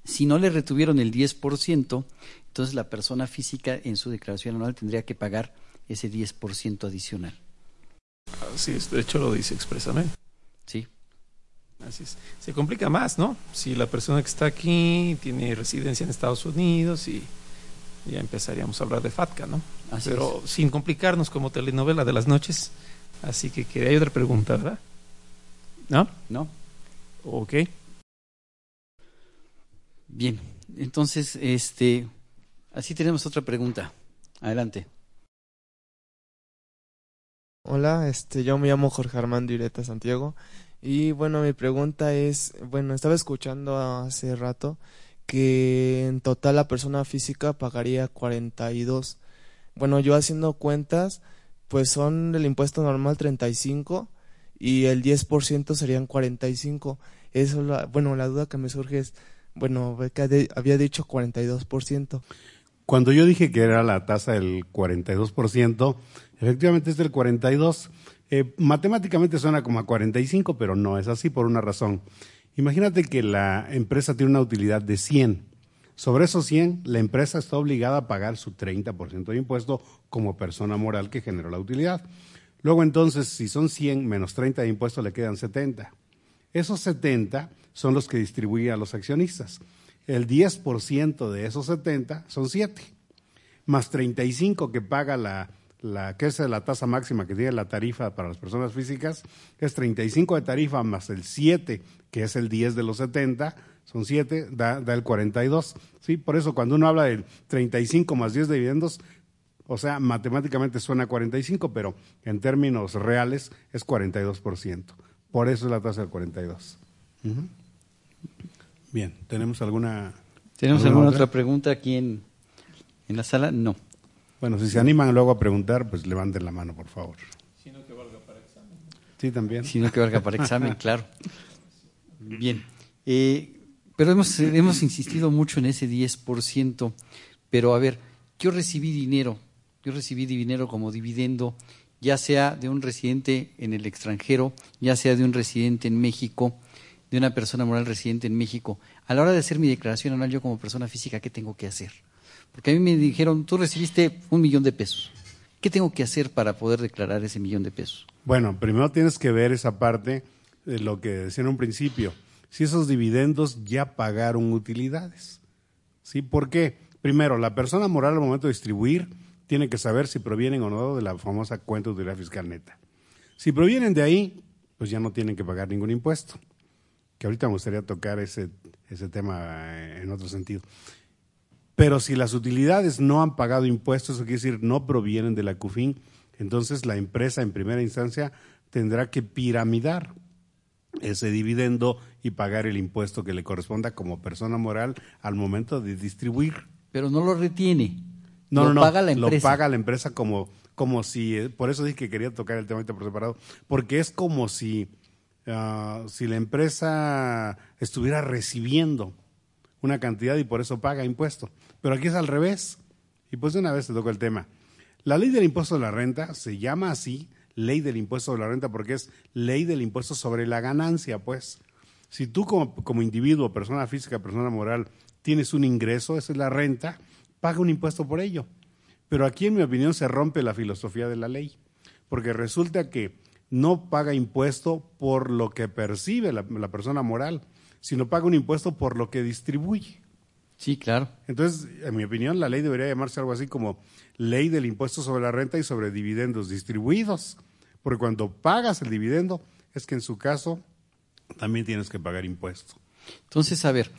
si no le retuvieron el 10%, entonces la persona física en su declaración anual tendría que pagar ese 10% adicional. Así es, de hecho lo dice expresamente. Sí. Así es. Se complica más, ¿no? Si la persona que está aquí tiene residencia en Estados Unidos y ya empezaríamos a hablar de FATCA, ¿no? Pero sin complicarnos como telenovela de las noches. Así que, que hay otra pregunta, ¿verdad? ¿No? No. Ok. Bien, entonces, este, así tenemos otra pregunta. Adelante. Hola, este, yo me llamo Jorge Armando Ireta Santiago y bueno, mi pregunta es, bueno, estaba escuchando hace rato que en total la persona física pagaría 42. Bueno, yo haciendo cuentas, pues son el impuesto normal 35 y el 10% serían 45. Eso, la, bueno, la duda que me surge es, bueno, que había dicho 42%. Cuando yo dije que era la tasa del 42%, efectivamente es del 42%. Eh, matemáticamente suena como a 45, pero no es así por una razón. Imagínate que la empresa tiene una utilidad de 100. Sobre esos 100, la empresa está obligada a pagar su 30% de impuesto como persona moral que generó la utilidad. Luego entonces, si son 100 menos 30 de impuesto, le quedan 70. Esos 70 son los que distribuye a los accionistas. El 10% de esos 70 son 7, más 35 que paga la, la que es la tasa máxima que tiene la tarifa para las personas físicas, es 35 de tarifa más el 7, que es el 10 de los 70, son 7, da, da el 42. ¿sí? Por eso cuando uno habla del 35 más 10 de dividendos, o sea, matemáticamente suena 45, pero en términos reales es 42%. Por eso es la tasa del 42. Bien, ¿tenemos alguna... ¿Tenemos alguna, otra? pregunta aquí en, en la sala? No. Bueno, si se animan luego a preguntar, pues levanten la mano, por favor. Sino que valga para examen. Sí, también. Sino que valga para examen, (laughs) claro. Bien. Eh, pero hemos, hemos insistido mucho en ese 10%. Pero a ver, yo recibí dinero, yo recibí dinero como dividendo, ya sea de un residente en el extranjero, ya sea de un residente en México, de una persona moral residente en México. A la hora de hacer mi declaración anual, yo como persona física, ¿qué tengo que hacer? Porque a mí me dijeron, tú recibiste un millón de pesos. ¿Qué tengo que hacer para poder declarar ese millón de pesos? Bueno, primero tienes que ver esa parte de lo que decía en un principio. Si esos dividendos ya pagaron utilidades. ¿Sí? ¿Por qué? Primero, la persona moral al momento de distribuir tiene que saber si provienen o no de la famosa cuenta de utilidad fiscal neta. Si provienen de ahí, pues ya no tienen que pagar ningún impuesto. Que ahorita me gustaría tocar ese, ese tema eh, en otro sentido. Pero si las utilidades no han pagado impuestos, eso quiere decir no provienen de la CUFIN, entonces la empresa en primera instancia tendrá que piramidar ese dividendo y pagar el impuesto que le corresponda como persona moral al momento de distribuir. Pero no lo retiene. No, lo no, paga la empresa. Lo paga la empresa como, como si, eh, por eso dije que quería tocar el tema ahorita por separado, porque es como si, ah, si la empresa estuviera recibiendo una cantidad y por eso paga impuesto. Pero aquí es al revés. Y pues de una vez te toco el tema. La ley del impuesto de la renta se llama así ley del impuesto de la renta porque es ley del impuesto sobre la ganancia, pues. Si tú como, como individuo, persona física, persona moral, tienes un ingreso, esa es la renta, paga un impuesto por ello. Pero aquí, en mi opinión, se rompe la filosofía de la ley, porque resulta que no paga impuesto por lo que percibe la, la persona moral, sino paga un impuesto por lo que distribuye. Sí, claro. Entonces, en mi opinión, la ley debería llamarse algo así como ley del impuesto sobre la renta y sobre dividendos distribuidos, porque cuando pagas el dividendo es que en su caso también tienes que pagar impuesto. Entonces, a ver,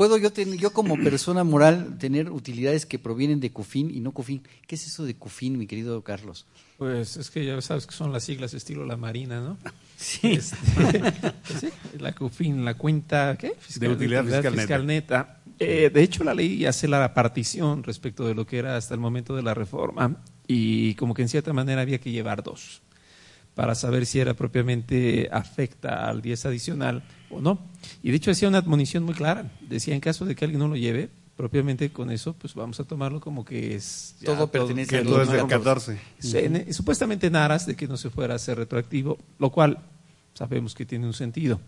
¿puedo yo, como persona moral tener utilidades que provienen de CUFIN y no CUFIN? ¿Qué es eso de CUFIN, mi querido Carlos? Pues es que ya sabes que son las siglas estilo la Marina, ¿no? (laughs) Sí. Este, (laughs) pues la CUFIN, la cuenta ¿qué? de utilidad, fiscal, neta. Eh, de hecho, la ley hace la partición respecto de lo que era hasta el momento de la reforma y como que en cierta manera había que llevar dos para saber si era propiamente afecta al 10 adicional o no. Y de hecho hacía una admonición muy clara. Decía, en caso de que alguien no lo lleve, propiamente con eso, pues vamos a tomarlo como que es... todo pertenece a los 14. supuestamente en aras de que no se fuera a hacer retroactivo, lo cual sabemos que tiene un sentido.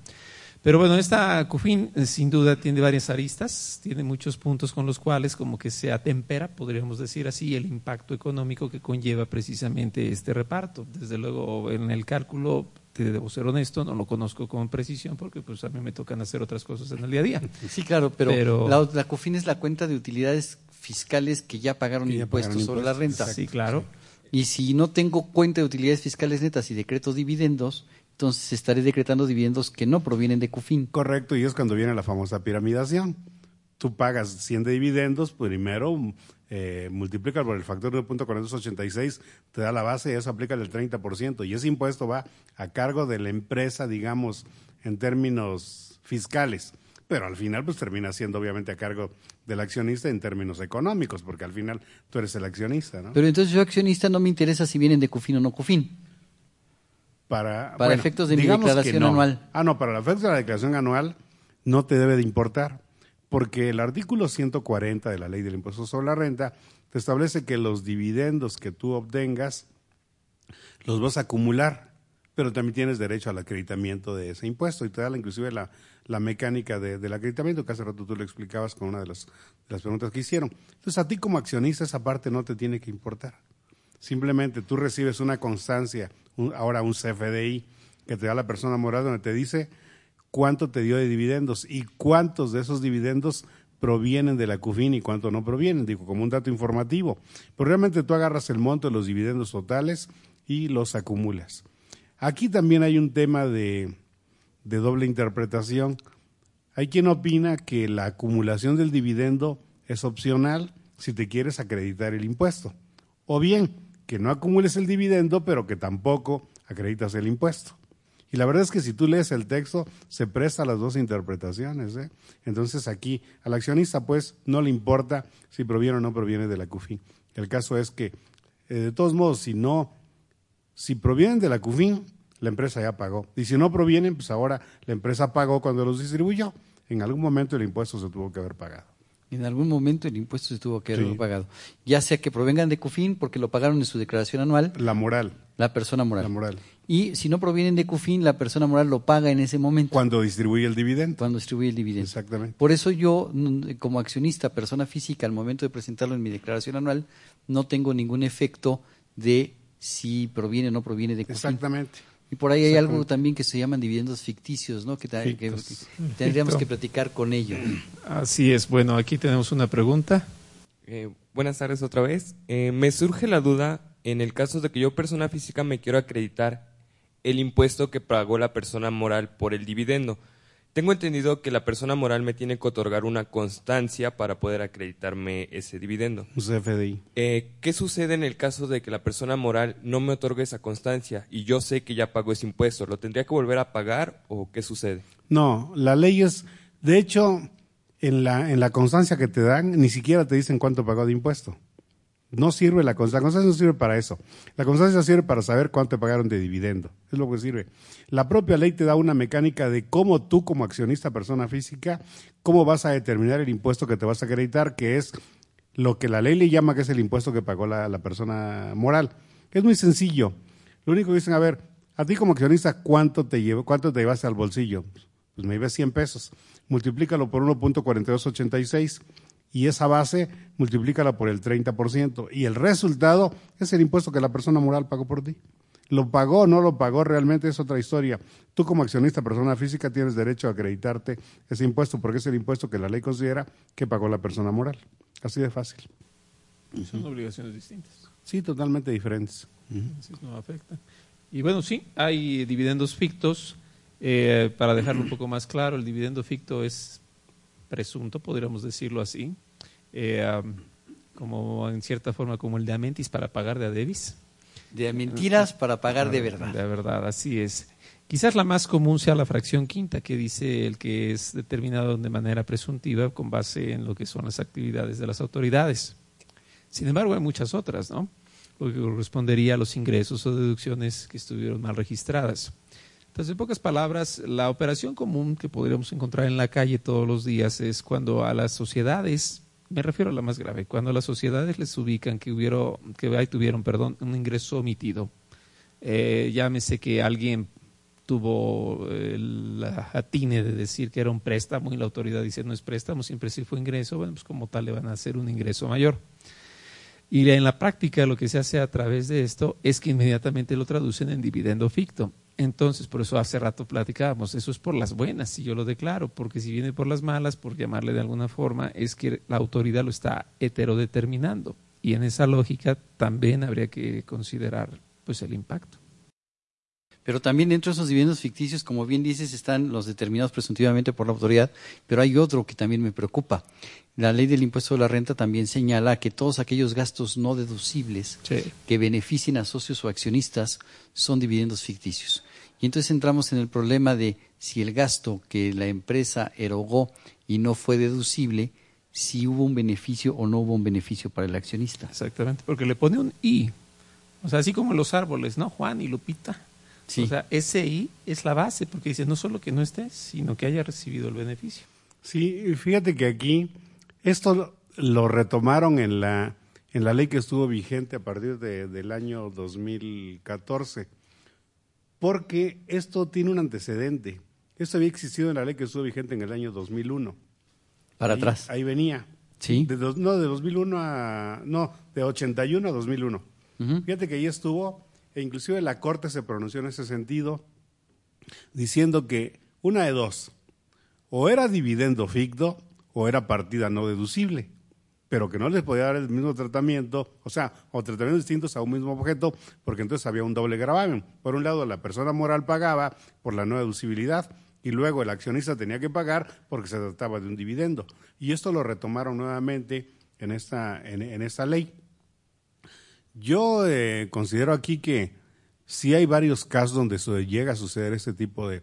Pero bueno, esta CUFIN eh, sin duda tiene varias aristas, tiene muchos puntos con los cuales como que se atempera, podríamos decir así, el impacto económico que conlleva precisamente este reparto. Desde luego, en el cálculo, te debo ser honesto, no lo conozco con precisión porque pues a mí me tocan hacer otras cosas en el día a día. Sí, claro, pero, La, la, CUFIN es la cuenta de utilidades fiscales que ya pagaron impuestos sobre la renta. Sí, claro. Y si no tengo cuenta de utilidades fiscales netas y decreto dividendos, entonces estaré decretando dividendos que no provienen de CUFIN. Correcto, y es cuando viene la famosa piramidación. Tú pagas 100 de dividendos, primero eh, multiplica por el factor de 0.486, te da la base y eso aplica el 30%. Y ese impuesto va a cargo de la empresa, digamos, en términos fiscales. pero al final pues termina siendo obviamente a cargo del accionista en términos económicos, porque al final tú eres el accionista, ¿no? Pero entonces yo accionista no me interesa si vienen de CUFIN o no CUFIN. Para, para efectos de mi declaración anual. Ah, no, para efectos de la declaración anual no te debe de importar, porque el artículo 140 de la Ley del Impuesto sobre la Renta te establece que los dividendos que tú obtengas los vas a acumular, pero también tienes derecho al acreditamiento de ese impuesto y te da inclusive la, la mecánica de, del acreditamiento, que hace rato tú lo explicabas con una de las, de las preguntas que hicieron. Entonces, a ti como accionista esa parte no te tiene que importar. Simplemente tú recibes una constancia, ahora un CFDI, que te da la persona moral donde te dice cuánto te dio de dividendos y cuántos de esos dividendos provienen de la CUFIN y cuánto no provienen, digo, como un dato informativo. Pero realmente tú agarras el monto de los dividendos totales y los acumulas. Aquí también hay un tema de, de doble interpretación. Hay quien opina que la acumulación del dividendo es opcional si te quieres acreditar el impuesto. O bien, que no acumules el dividendo, pero que tampoco acreditas el impuesto. Y la verdad es que si tú lees el texto, se presta a las dos interpretaciones. ¿eh? Entonces aquí al accionista pues no le importa si proviene o no proviene de la CUFIN. El caso es que, eh, de todos modos, si no, si provienen de la CUFIN, la empresa ya pagó. Y si no provienen, pues ahora la empresa pagó cuando los distribuyó. En algún momento el impuesto se tuvo que haber pagado. En algún momento el impuesto se tuvo que haber pagado. Ya sea que provengan de CUFIN porque lo pagaron en su declaración anual. La moral. La persona moral. La moral. Y si no provienen de CUFIN, la persona moral lo paga en ese momento. Cuando distribuye el dividendo. Cuando distribuye el dividendo. Exactamente. Por eso yo, como accionista, persona física, al momento de presentarlo en mi declaración anual, no tengo ningún efecto de si proviene o no proviene de CUFIN. Exactamente. Y por ahí hay algo también que se llaman dividendos ficticios, ¿no? Que, tendríamos que platicar con ellos. Así es. Bueno, aquí tenemos una pregunta. Eh, buenas tardes otra vez. Eh, me surge la duda en el caso de que yo, persona física, me quiero acreditar el impuesto que pagó la persona moral por el dividendo. Tengo entendido que la persona moral me tiene que otorgar una constancia para poder acreditarme ese dividendo. Un CFDI. Eh, ¿Qué sucede en el caso de que la persona moral no me otorgue esa constancia y yo sé que ya pagó ese impuesto? ¿Lo tendría que volver a pagar o qué sucede? No, la ley es, de hecho, en la, en la constancia que te dan, ni siquiera te dicen cuánto pagó de impuesto. No sirve la constancia. La constancia no sirve para eso. La constancia sirve para saber cuánto te pagaron de dividendo. Es lo que sirve. La propia ley te da una mecánica de cómo tú, como accionista persona física, cómo vas a determinar el impuesto que te vas a acreditar, que es lo que la ley le llama que es el impuesto que pagó la, persona moral. Es muy sencillo. Lo único que dicen, a ver, a ti como accionista, ¿cuánto te llevo, cuánto te llevaste al bolsillo? Pues me llevé 100 pesos. Multiplícalo por 1.4286 y esa base multiplícala por el 30% y el resultado es el impuesto que la persona moral pagó por ti. Lo pagó o no lo pagó realmente es otra historia. Tú como accionista persona física tienes derecho a acreditarte ese impuesto porque es el impuesto que la ley considera que pagó la persona moral. Así de fácil. Son obligaciones distintas. Sí, totalmente diferentes. no afecta. Y bueno, sí, hay dividendos fictos. Eh, para dejarlo un poco más claro, el dividendo ficto es presunto, podríamos decirlo así, eh, como en cierta forma como el de Amentis para pagar de Adebis. De mentiras para pagar de verdad. De verdad, así es. Quizás la más común sea la fracción quinta, que dice el que es determinado de manera presuntiva con base en lo que son las actividades de las autoridades. Sin embargo, hay muchas otras, ¿no? Lo que correspondería a los ingresos o deducciones que estuvieron mal registradas. Entonces, en pocas palabras, la operación común que podríamos encontrar en la calle todos los días es cuando a las sociedades, me refiero a la más grave, cuando a las sociedades les ubican que hubieron, que tuvieron, perdón, un ingreso omitido. Eh, llámese que alguien tuvo la atine de decir que era un préstamo y la autoridad dice no es préstamo, siempre sí fue ingreso, bueno, pues como tal le van a hacer un ingreso mayor. Y en la práctica lo que se hace a través de esto es que inmediatamente lo traducen en dividendo ficto. Entonces, por eso hace rato platicábamos, eso es por las buenas, si yo lo declaro, porque si viene por las malas, por llamarle de alguna forma, es que la autoridad lo está heterodeterminando. Y en esa lógica también habría que considerar pues el impacto. Pero también dentro de esos dividendos ficticios, como bien dices, están los determinados presuntivamente por la autoridad, pero hay otro que también me preocupa. La ley del impuesto de la renta también señala que todos aquellos gastos no deducibles que beneficien a socios o accionistas son dividendos ficticios. Y entonces entramos en el problema de si el gasto que la empresa erogó y no fue deducible, si hubo un beneficio o no hubo un beneficio para el accionista. Exactamente, porque le pone un I. O sea, así como los árboles, ¿no? Juan y Lupita. O sea, ese I es la base, porque dice no solo que no estés, sino que haya recibido el beneficio. Sí, fíjate que aquí esto lo retomaron en la, en la ley que estuvo vigente a partir de, del año 2014, porque esto tiene un antecedente. Esto había existido en la ley que estuvo vigente en el año 2001. Para Ahí- atrás. Ahí venía. Sí. De dos- no, de 2001 a... No, de 81 a 2001. Fíjate que ahí estuvo, e inclusive la Corte se pronunció en ese sentido, diciendo que una de dos, o era dividendo ficto o era partida no deducible, pero que no les podía dar el mismo tratamiento, o sea, o tratamientos distintos a un mismo objeto, porque entonces había un doble gravamen. Por un lado, la persona moral pagaba por la no deducibilidad y luego el accionista tenía que pagar porque se trataba de un dividendo. Y esto lo retomaron nuevamente en esta, en, en esta ley. Yo eh, considero aquí que sí hay varios casos donde llega a suceder este tipo de-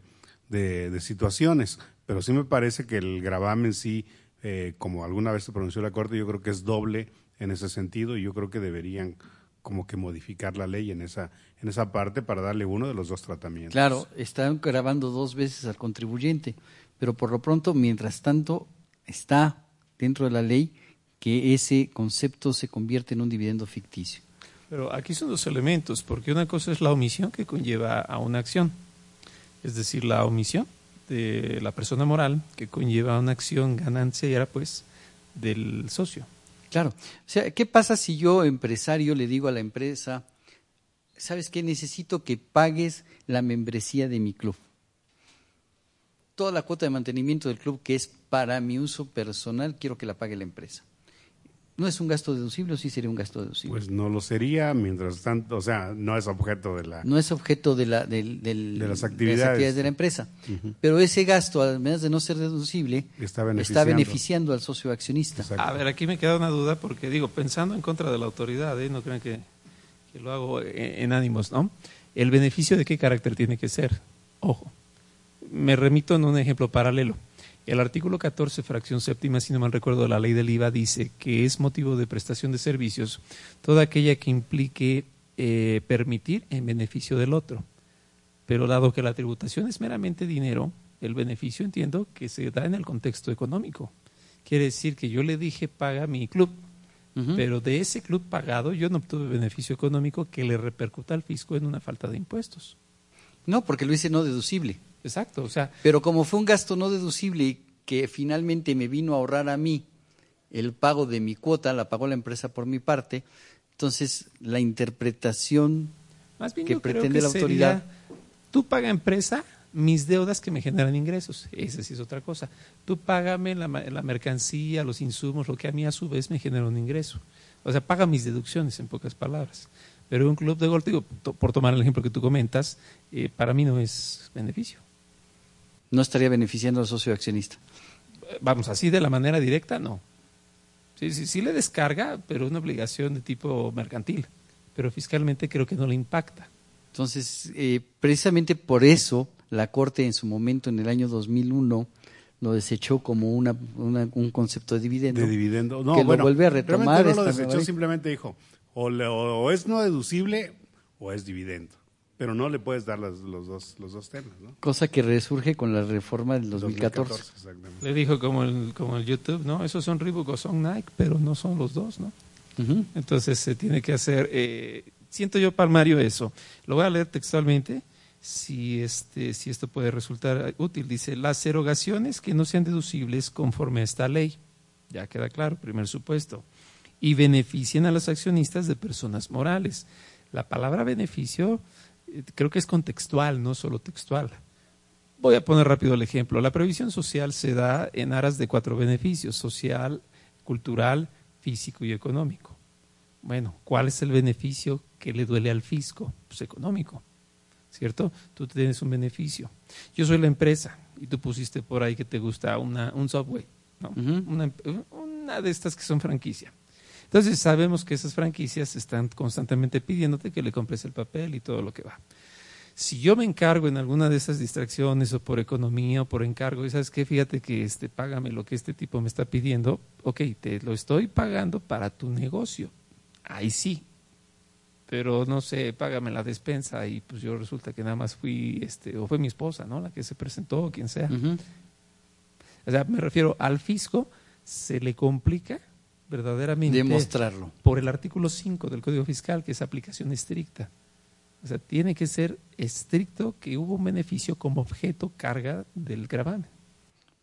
de situaciones, pero sí me parece que el gravamen sí, eh, como alguna vez se pronunció la Corte, yo creo que es doble en ese sentido y yo creo que deberían como que modificar la ley en esa, en esa parte para darle uno de los dos tratamientos. Claro, están grabando dos veces al contribuyente, pero por lo pronto, mientras tanto, está dentro de la ley que ese concepto se convierte en un dividendo ficticio. Pero aquí son dos elementos, porque una cosa es la omisión que conlleva a una acción, es decir, la omisión de la persona moral que conlleva una acción ganancia y era pues del socio. Claro. O sea, ¿qué pasa si yo, empresario, le digo a la empresa, ¿sabes qué? Necesito que pagues la membresía de mi club. Toda la cuota de mantenimiento del club que es para mi uso personal, quiero que la pague la empresa. ¿No es un gasto deducible o sí sería un gasto deducible? Pues no lo sería, mientras tanto, o sea, no es objeto de la... no es objeto de, la, del- del- De las de actividades. de la empresa. Pero ese gasto, además de no ser deducible, Está beneficiando. beneficiando al socio accionista. A ver, aquí me queda una duda porque digo, pensando en contra de la autoridad, ¿eh? no crean que, que lo hago en, en ánimos, ¿no? ¿El beneficio de qué carácter tiene que ser? Ojo, me remito en un ejemplo paralelo. El artículo 14, fracción séptima, si no mal recuerdo, de la ley del IVA dice que es motivo de prestación de servicios toda aquella que implique eh, permitir en beneficio del otro. Pero dado que la tributación es meramente dinero, el beneficio entiendo que se da en el contexto económico. Quiere decir que yo le dije paga mi club, pero de ese club pagado yo no obtuve beneficio económico que le repercuta al fisco en una falta de impuestos. No, porque lo hice no deducible. Exacto, o sea, Pero como fue un gasto no deducible y que finalmente me vino a ahorrar a mí el pago de mi cuota, la pagó la empresa por mi parte, entonces la interpretación más bien que yo creo pretende que la autoridad sería, tú paga empresa mis deudas que me generan ingresos, esa sí es otra cosa. Tú págame la, la mercancía, los insumos, lo que a mí a su vez me genera un ingreso. O sea, paga mis deducciones en pocas palabras. Pero un club de golf, digo, por tomar el ejemplo que tú comentas, eh, para mí no es beneficio. No estaría beneficiando al socio accionista. Vamos, así de la manera directa, no. Sí, sí, sí le descarga, pero una obligación de tipo mercantil. Pero fiscalmente creo que no le impacta. Entonces, eh, precisamente por eso la Corte en su momento, en el año 2001, lo desechó como una, una- un concepto de dividendo. de dividendo. No, que bueno, lo vuelve a retomar. realmente no lo desechó, simplemente dijo, o, le- o- o es no deducible o es dividendo. Pero no le puedes dar las- los, dos, los dos temas, ¿no? Cosa que resurge con la reforma del 2014. 2014, exactamente. Le dijo como el, como el YouTube, ¿no? Esos son Reebok o son Nike, pero no son los dos, ¿no? Ujú. Entonces se tiene que hacer, eh, siento yo palmario eso. Lo voy a leer textualmente, si, este, si esto puede resultar útil. Dice, las erogaciones que no sean deducibles conforme a esta ley, ya queda claro, primer supuesto, y beneficien a los accionistas de personas morales. La palabra beneficio creo que es contextual, no solo textual. Voy a poner rápido el ejemplo. La previsión social se da en aras de cuatro beneficios, social, cultural, físico y económico. Bueno, ¿cuál es el beneficio que le duele al fisco? Pues económico, ¿cierto? Tú tienes un beneficio. Yo soy la empresa y tú pusiste por ahí que te gusta una, un subway, ¿no? una, una de estas que son franquicia. Entonces sabemos que esas franquicias están constantemente pidiéndote que le compres el papel y todo lo que va. Si yo me encargo en alguna de esas distracciones o por economía o por encargo, y sabes qué, fíjate que este, págame lo que este tipo me está pidiendo, ok, te lo estoy pagando para tu negocio. Ahí sí. Pero no sé, págame la despensa y pues yo resulta que nada más fui, este, o fue mi esposa, ¿no? La que se presentó, o quien sea. O sea, me refiero al fisco, se le complica verdaderamente. Demostrarlo. Por el artículo 5 del Código Fiscal, que es aplicación estricta. O sea, tiene que ser estricto que hubo un beneficio como objeto carga del gravamen.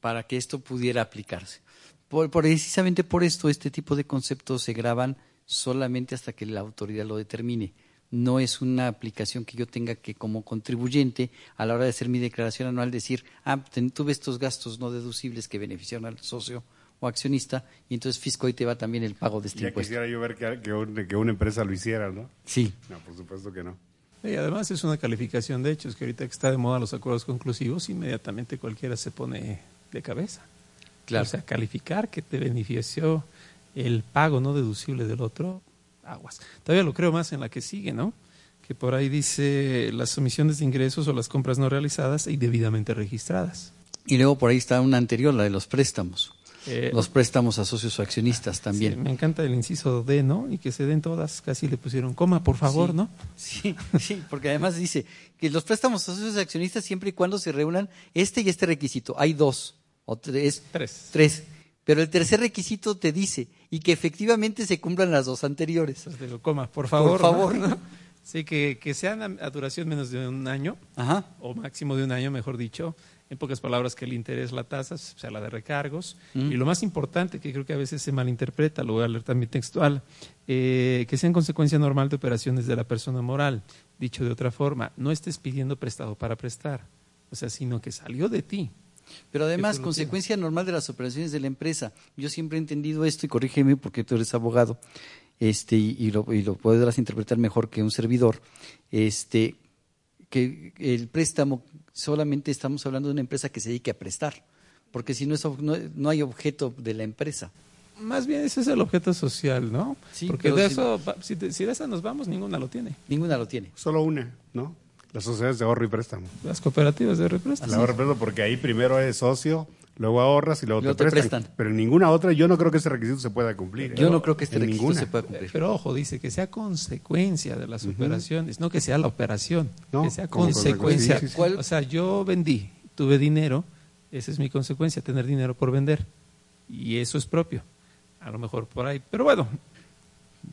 Para que esto pudiera aplicarse. Por, precisamente por esto, este tipo de conceptos se graban solamente hasta que la autoridad lo determine. No es una aplicación que yo tenga que, como contribuyente, a la hora de hacer mi declaración anual, decir, ah, tuve estos gastos no deducibles que beneficiaron al socio o accionista, y entonces fisco ahí te va también el pago de este ya impuesto. quisiera yo ver que, que, una empresa lo hiciera, ¿no? Sí. No, por supuesto que no. Y además es una calificación de hechos, que ahorita que está de moda los acuerdos conclusivos, inmediatamente cualquiera se pone de cabeza. Claro. O sea, calificar que te benefició el pago no deducible del otro, aguas. Todavía lo creo más en la que sigue, ¿no? Que por ahí dice las omisiones de ingresos o las compras no realizadas y debidamente registradas. Y luego por ahí está una anterior, la de los préstamos. Eh, los préstamos a socios o accionistas también. Sí, me encanta el inciso D, ¿no? Y que se den todas, casi le pusieron coma, por favor, sí, ¿no? Sí, (laughs) sí, porque además dice que los préstamos a socios o accionistas siempre y cuando se reúnan este y este requisito. Hay dos, o tres. Tres. Tres. Pero el tercer requisito te dice, y que efectivamente se cumplan las dos anteriores. Entonces digo, coma, por favor. Por favor, ¿no? ¿no? (laughs) Sí, que, que sean a, a, duración menos de un año, Ajá. o máximo de un año, mejor dicho. En pocas palabras, que el interés, la tasa, o sea, la de recargos. Mm. Y lo más importante, que creo que a veces se malinterpreta, lo voy a leer también textual, eh, que sea en consecuencia normal de operaciones de la persona moral. Dicho de otra forma, no estés pidiendo prestado para prestar, o sea, sino que salió de ti. Pero además, consecuencia normal de las operaciones de la empresa. Yo siempre he entendido esto y corrígeme porque tú eres abogado este, y, y, lo, y lo podrás interpretar mejor que un servidor. Este, que el préstamo solamente estamos hablando de una empresa que se dedique a prestar, porque si no, es, no, no hay objeto de la empresa. Más bien ese es el objeto social, ¿no? Sí, Porque de si- eso, si, de- si de esa nos vamos, ninguna lo tiene. Ninguna lo tiene. Solo una, ¿no? Las sociedades de ahorro y préstamo. Las cooperativas de représtamos. El ahorro y préstamo porque ahí primero eres socio, luego ahorras y luego, Luego te, te prestan. prestan. Pero en ninguna otra, yo no creo que ese requisito se pueda cumplir. Yo ¿eh? no creo que este requisito ninguna. se pueda cumplir. Pero ojo, dice que sea consecuencia de las Ujú. operaciones, no que sea la operación, No, que sea consecuencia. consecuencia, sí, sí, sí. O sea, yo vendí, tuve dinero, esa es mi consecuencia, tener dinero por vender. Y eso es propio. A lo mejor por ahí. Pero bueno,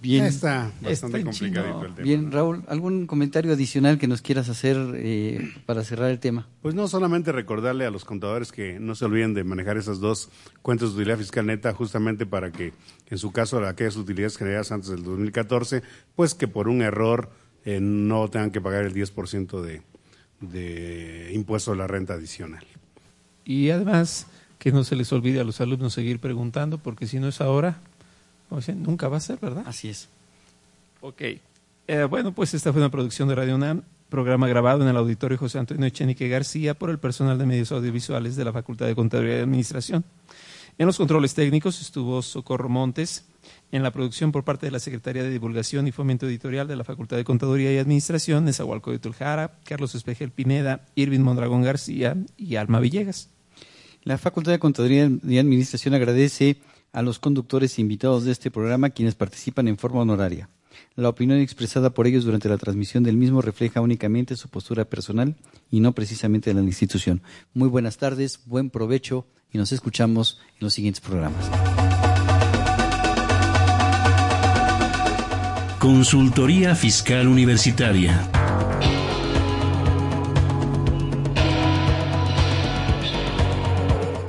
Bien, Ya está Está bastante en complicadito chino. el tema. bien, Raúl, ¿algún comentario adicional que nos quieras hacer eh, para cerrar el tema? Pues no solamente recordarle a los contadores que no se olviden de manejar esas dos cuentas de utilidad fiscal neta justamente para que en su caso aquellas utilidades generadas antes del 2014, pues que por un error eh, no tengan que pagar el 10% de, de impuesto a la renta adicional. y además que no se les olvide a los alumnos seguir preguntando, porque si no es ahora, nunca va a ser, ¿verdad? Así es. Ok. Eh, bueno, pues esta fue una producción de Radio UNAM, programa grabado en el auditorio José Antonio Echenique García por el personal de medios audiovisuales de la Facultad de Contaduría y Administración. En los controles técnicos estuvo Socorro Montes, en la producción por parte de la Secretaría de Divulgación y Fomento Editorial de la Facultad de Contaduría y Administración, Nezahualcóyotl Jara, Carlos Espejel Pineda, Irving Mondragón García y Alma Villegas. La Facultad de Contaduría y Administración agradece a los conductores invitados de este programa quienes participan en forma honoraria. La opinión expresada por ellos durante la transmisión del mismo refleja únicamente su postura personal y no precisamente de la institución. Muy buenas tardes, buen provecho y nos escuchamos en los siguientes programas. Consultoría Fiscal Universitaria.